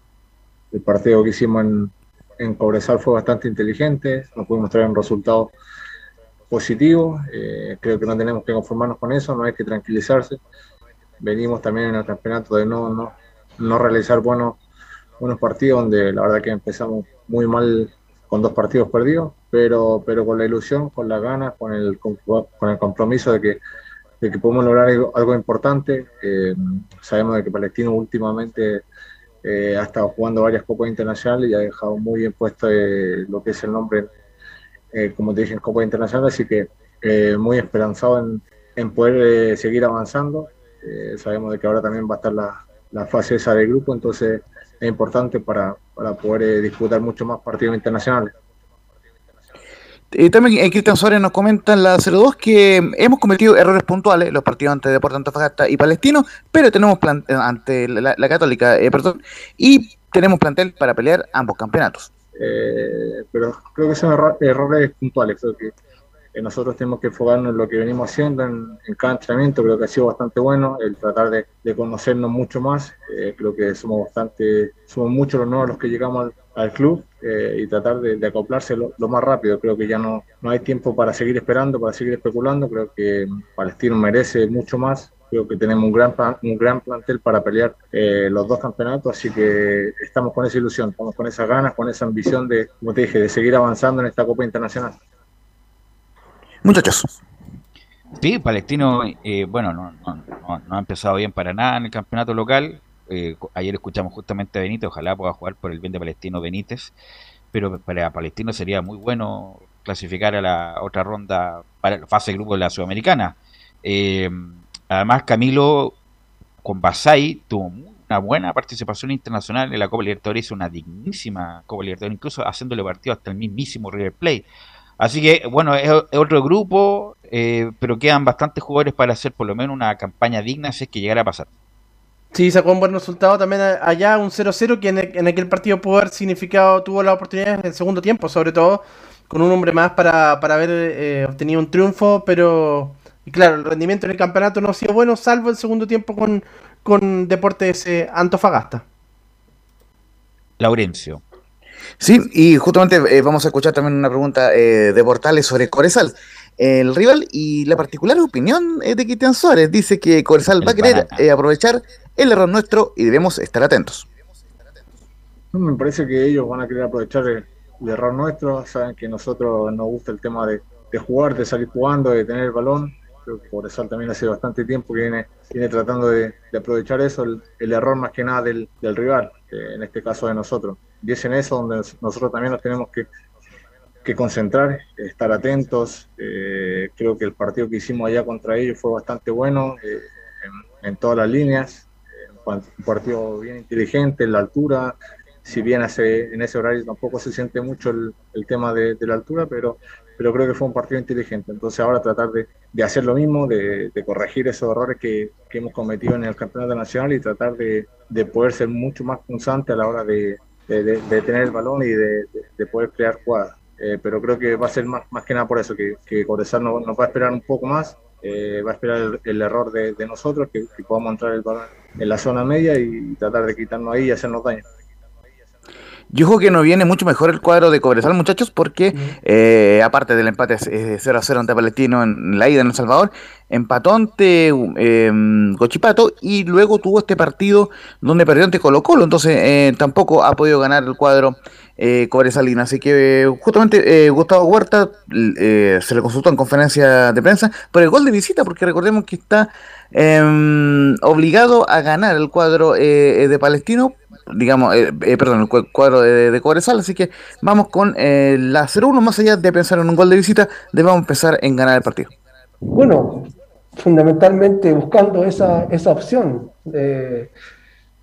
El partido que hicimos en, en Cobresal fue bastante inteligente, nos pudimos traer un resultado positivo. Eh, creo que no tenemos que conformarnos con eso, no hay que tranquilizarse. Venimos también en el campeonato de no, no, no realizar buenos, buenos partidos, donde la verdad que empezamos muy mal con dos partidos perdidos, pero, pero con la ilusión, con las ganas, con el, con el compromiso de que, de que podemos lograr algo, importante. Eh, sabemos de que Palestino últimamente eh, ha estado jugando varias copas internacionales y ha dejado muy bien puesto lo que es el nombre eh, como te dije, en Copa Internacional, así que eh, muy esperanzado en, en poder eh, seguir avanzando. sabemos de que ahora también va a estar la, la, fase esa del grupo, entonces es importante para, para poder disputar mucho más partidos internacionales. Y también Cristian Suárez nos comenta en la 02 que hemos cometido errores puntuales los partidos ante Deportes Antofagasta y Palestino, pero tenemos plan ante la, la Católica, perdón, y tenemos plantel para pelear ambos campeonatos. Eh, pero creo que son errores puntuales. Creo que nosotros tenemos que enfocarnos en lo que venimos haciendo en, cada entrenamiento. Creo que ha sido bastante bueno el tratar de, conocernos mucho más. Eh, creo que somos bastante, somos muchos los nuevos los que llegamos al, club eh, y tratar de, acoplarse lo, más rápido. Creo que ya no, no hay tiempo para seguir esperando, para seguir especulando. Creo que Palestino merece mucho más Creo que tenemos un gran, un gran plantel para pelear eh, los dos campeonatos, así que estamos con esa ilusión, estamos con esas ganas, con esa ambición de, como te dije, de seguir avanzando en esta Copa Internacional. Muchachos. Sí, Palestino, eh, bueno, no, ha empezado bien para nada en el campeonato local. Eh, ayer escuchamos justamente a Benítez, ojalá pueda jugar por el bien de Palestino Benítez, pero para Palestino sería muy bueno clasificar a la otra ronda para la fase de grupo de la Sudamericana. Eh, Además, Camilo con Basay tuvo una buena participación internacional en la Copa Libertadores, hizo una dignísima Copa Libertadores, incluso haciéndole partido hasta el mismísimo River Plate. Así que, bueno, es, otro grupo, eh, pero quedan bastantes jugadores para hacer por lo menos una campaña digna si es que llegara a pasar. Sí, sacó un buen resultado también allá, un 0-0, que en, aquel partido pudo haber significado, tuvo la oportunidad en el segundo tiempo, sobre todo con un hombre más para, para haber eh, obtenido un triunfo, pero y claro, el rendimiento en el campeonato no ha sido bueno, salvo el segundo tiempo con, con Deportes eh, Antofagasta. Laurencio. Sí, y justamente eh, vamos a escuchar también una pregunta eh, de Portales sobre Coresal. El rival y la particular opinión de Cristian Suárez dice que Coresal va a querer aprovechar el error nuestro y debemos estar atentos. Me parece que ellos van a querer aprovechar el, error nuestro. Saben que a nosotros nos gusta el tema de, de jugar, de salir jugando, de tener el balón creo que Cobresal también hace bastante tiempo que viene, viene tratando de, aprovechar eso, el, error más que nada del, rival, en este caso de nosotros. Y es en eso donde nosotros también nos tenemos que, concentrar, estar atentos. Eh, creo que el partido que hicimos allá contra ellos fue bastante bueno eh, en, todas las líneas. Eh, un partido bien inteligente, en la altura, si bien hace, en ese horario tampoco se siente mucho el, tema de, la altura, pero, pero creo que fue un partido inteligente. Entonces ahora tratar de, de hacer lo mismo, de, corregir esos errores que, que, hemos cometido en el Campeonato Nacional y tratar de, de poder ser mucho más punzante a la hora de, tener el balón y de, poder crear jugadas. Eh, pero creo que va a ser más, que nada por eso, que, que Cobresal nos, va a esperar un poco más, eh, va a esperar el, error de, nosotros, que, podamos entrar el balón en la zona media y tratar de quitarnos ahí y hacernos daño. Yo creo que no viene mucho mejor el cuadro de Cobresal, muchachos, porque eh, aparte del empate 0 a 0 ante Palestino en la ida en El Salvador, empató ante eh, Cochipato y luego tuvo este partido donde perdió ante Colo Colo, entonces eh, tampoco ha podido ganar el cuadro eh, Cobresalina. Así que eh, justamente eh, Gustavo Huerta eh, se le consultó en conferencia de prensa por el gol de visita, porque recordemos que está em, obligado a ganar el cuadro eh, de Palestino, digamos, eh, eh, perdón, el cu- cuadro de, de Cobresal. Así que vamos con eh, la 0-1, más allá de pensar en un gol de visita, debemos empezar en ganar el partido. Bueno, fundamentalmente buscando esa, esa opción de,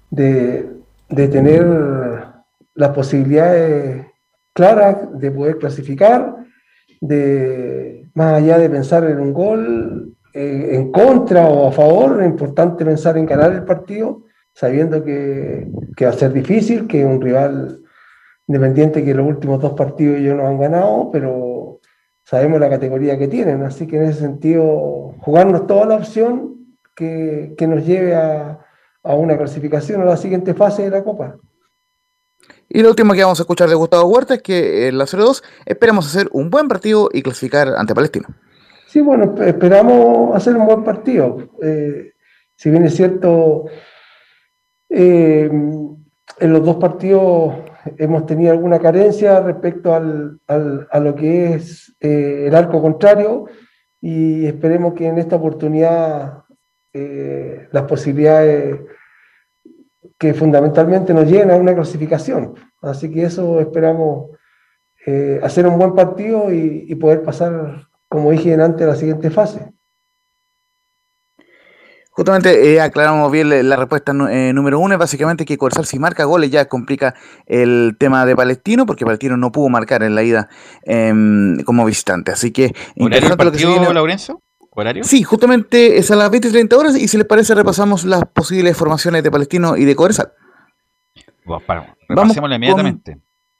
de, de tener las posibilidades claras de poder clasificar, de más allá de pensar en un gol eh, en contra o a favor, es importante pensar en ganar el partido, sabiendo que, que va a ser difícil, que un rival independiente que los últimos dos partidos ellos no han ganado, pero sabemos la categoría que tienen, así que en ese sentido, jugarnos toda la opción que, que nos lleve a, a una clasificación a la siguiente fase de la Copa. Y lo último que vamos a escuchar de Gustavo Huerta es que en la 0-2 esperamos hacer un buen partido y clasificar ante Palestino. Sí, bueno, esp- esperamos hacer un buen partido. Eh, si bien es cierto, eh, en los dos partidos hemos tenido alguna carencia respecto al, a lo que es eh, el arco contrario y esperemos que en esta oportunidad eh, las posibilidades que fundamentalmente nos lleven a una clasificación. Así que eso esperamos hacer un buen partido y, y poder pasar, como dije antes, a la siguiente fase. Justamente eh, aclaramos bien la- respuesta eh, número uno, es básicamente que Corsal si marca goles ya complica el tema de Palestino, porque Palestino no pudo marcar en la ida em, como visitante. Así que ¿Horario lo que se viene. Laurencio? ¿Horario? Sí, justamente es a las 20 y 30 horas y si les parece repasamos las posibles formaciones de Palestino y de Corsal. Vamos, para- Vamos con- inmediatamente.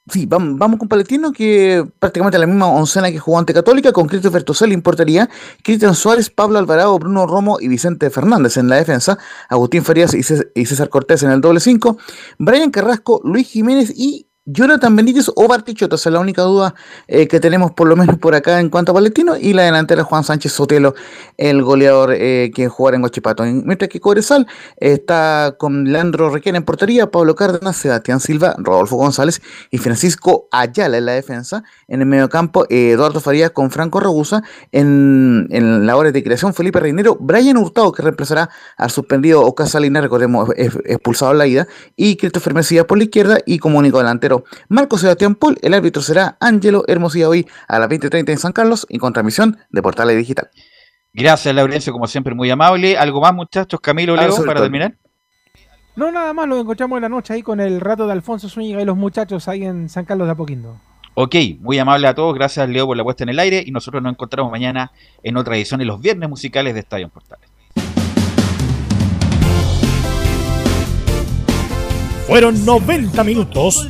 Sí, vamos, con Palestino, que prácticamente la misma oncena que jugó ante Católica, con Christopher Tosel en portería, Cristian Suárez, Pablo Alvarado, Bruno Romo y Vicente Fernández en la defensa, Agustín Farías y Cés- y César Cortés en el doble 5, Brian Carrasco, Luis Jiménez y Jonathan Benítez o Bartichotto, es la única duda eh, que tenemos por lo menos por acá en cuanto a Palestino, y la delantera Juan Sánchez Sotelo, el goleador eh, que jugará en Guachipato. Mientras que Cobresal está con Leandro Requena en portería, Pablo Cárdenas, Sebastián Silva, Rodolfo González y Francisco Ayala en la defensa. En el mediocampo, eh, Eduardo Farías con Franco Ragusa. En, la hora de creación, Felipe Reinero, Brian Hurtado, que reemplazará al suspendido Oscar Salinas, recordemos, expulsado la ida, y Christopher Mesías por la izquierda, y como único delantero, Marco Sebastián Paul. El árbitro será Ángelo Hermosilla hoy a las 20.30 en San Carlos, en contramisión de Portales Digital. Gracias, Laurencio, como siempre, muy amable. ¿Algo más, muchachos? Camilo, Leo, para todo. terminar. No, nada más, lo encontramos en la noche ahí con el rato de Alfonso Zúñiga y los muchachos ahí en San Carlos de Apoquindo. Ok, muy amable a todos. Gracias, Leo, por la puesta en el aire. Y nosotros nos encontramos mañana en otra edición de los viernes musicales de Estadio en Portales. Fueron 90 minutos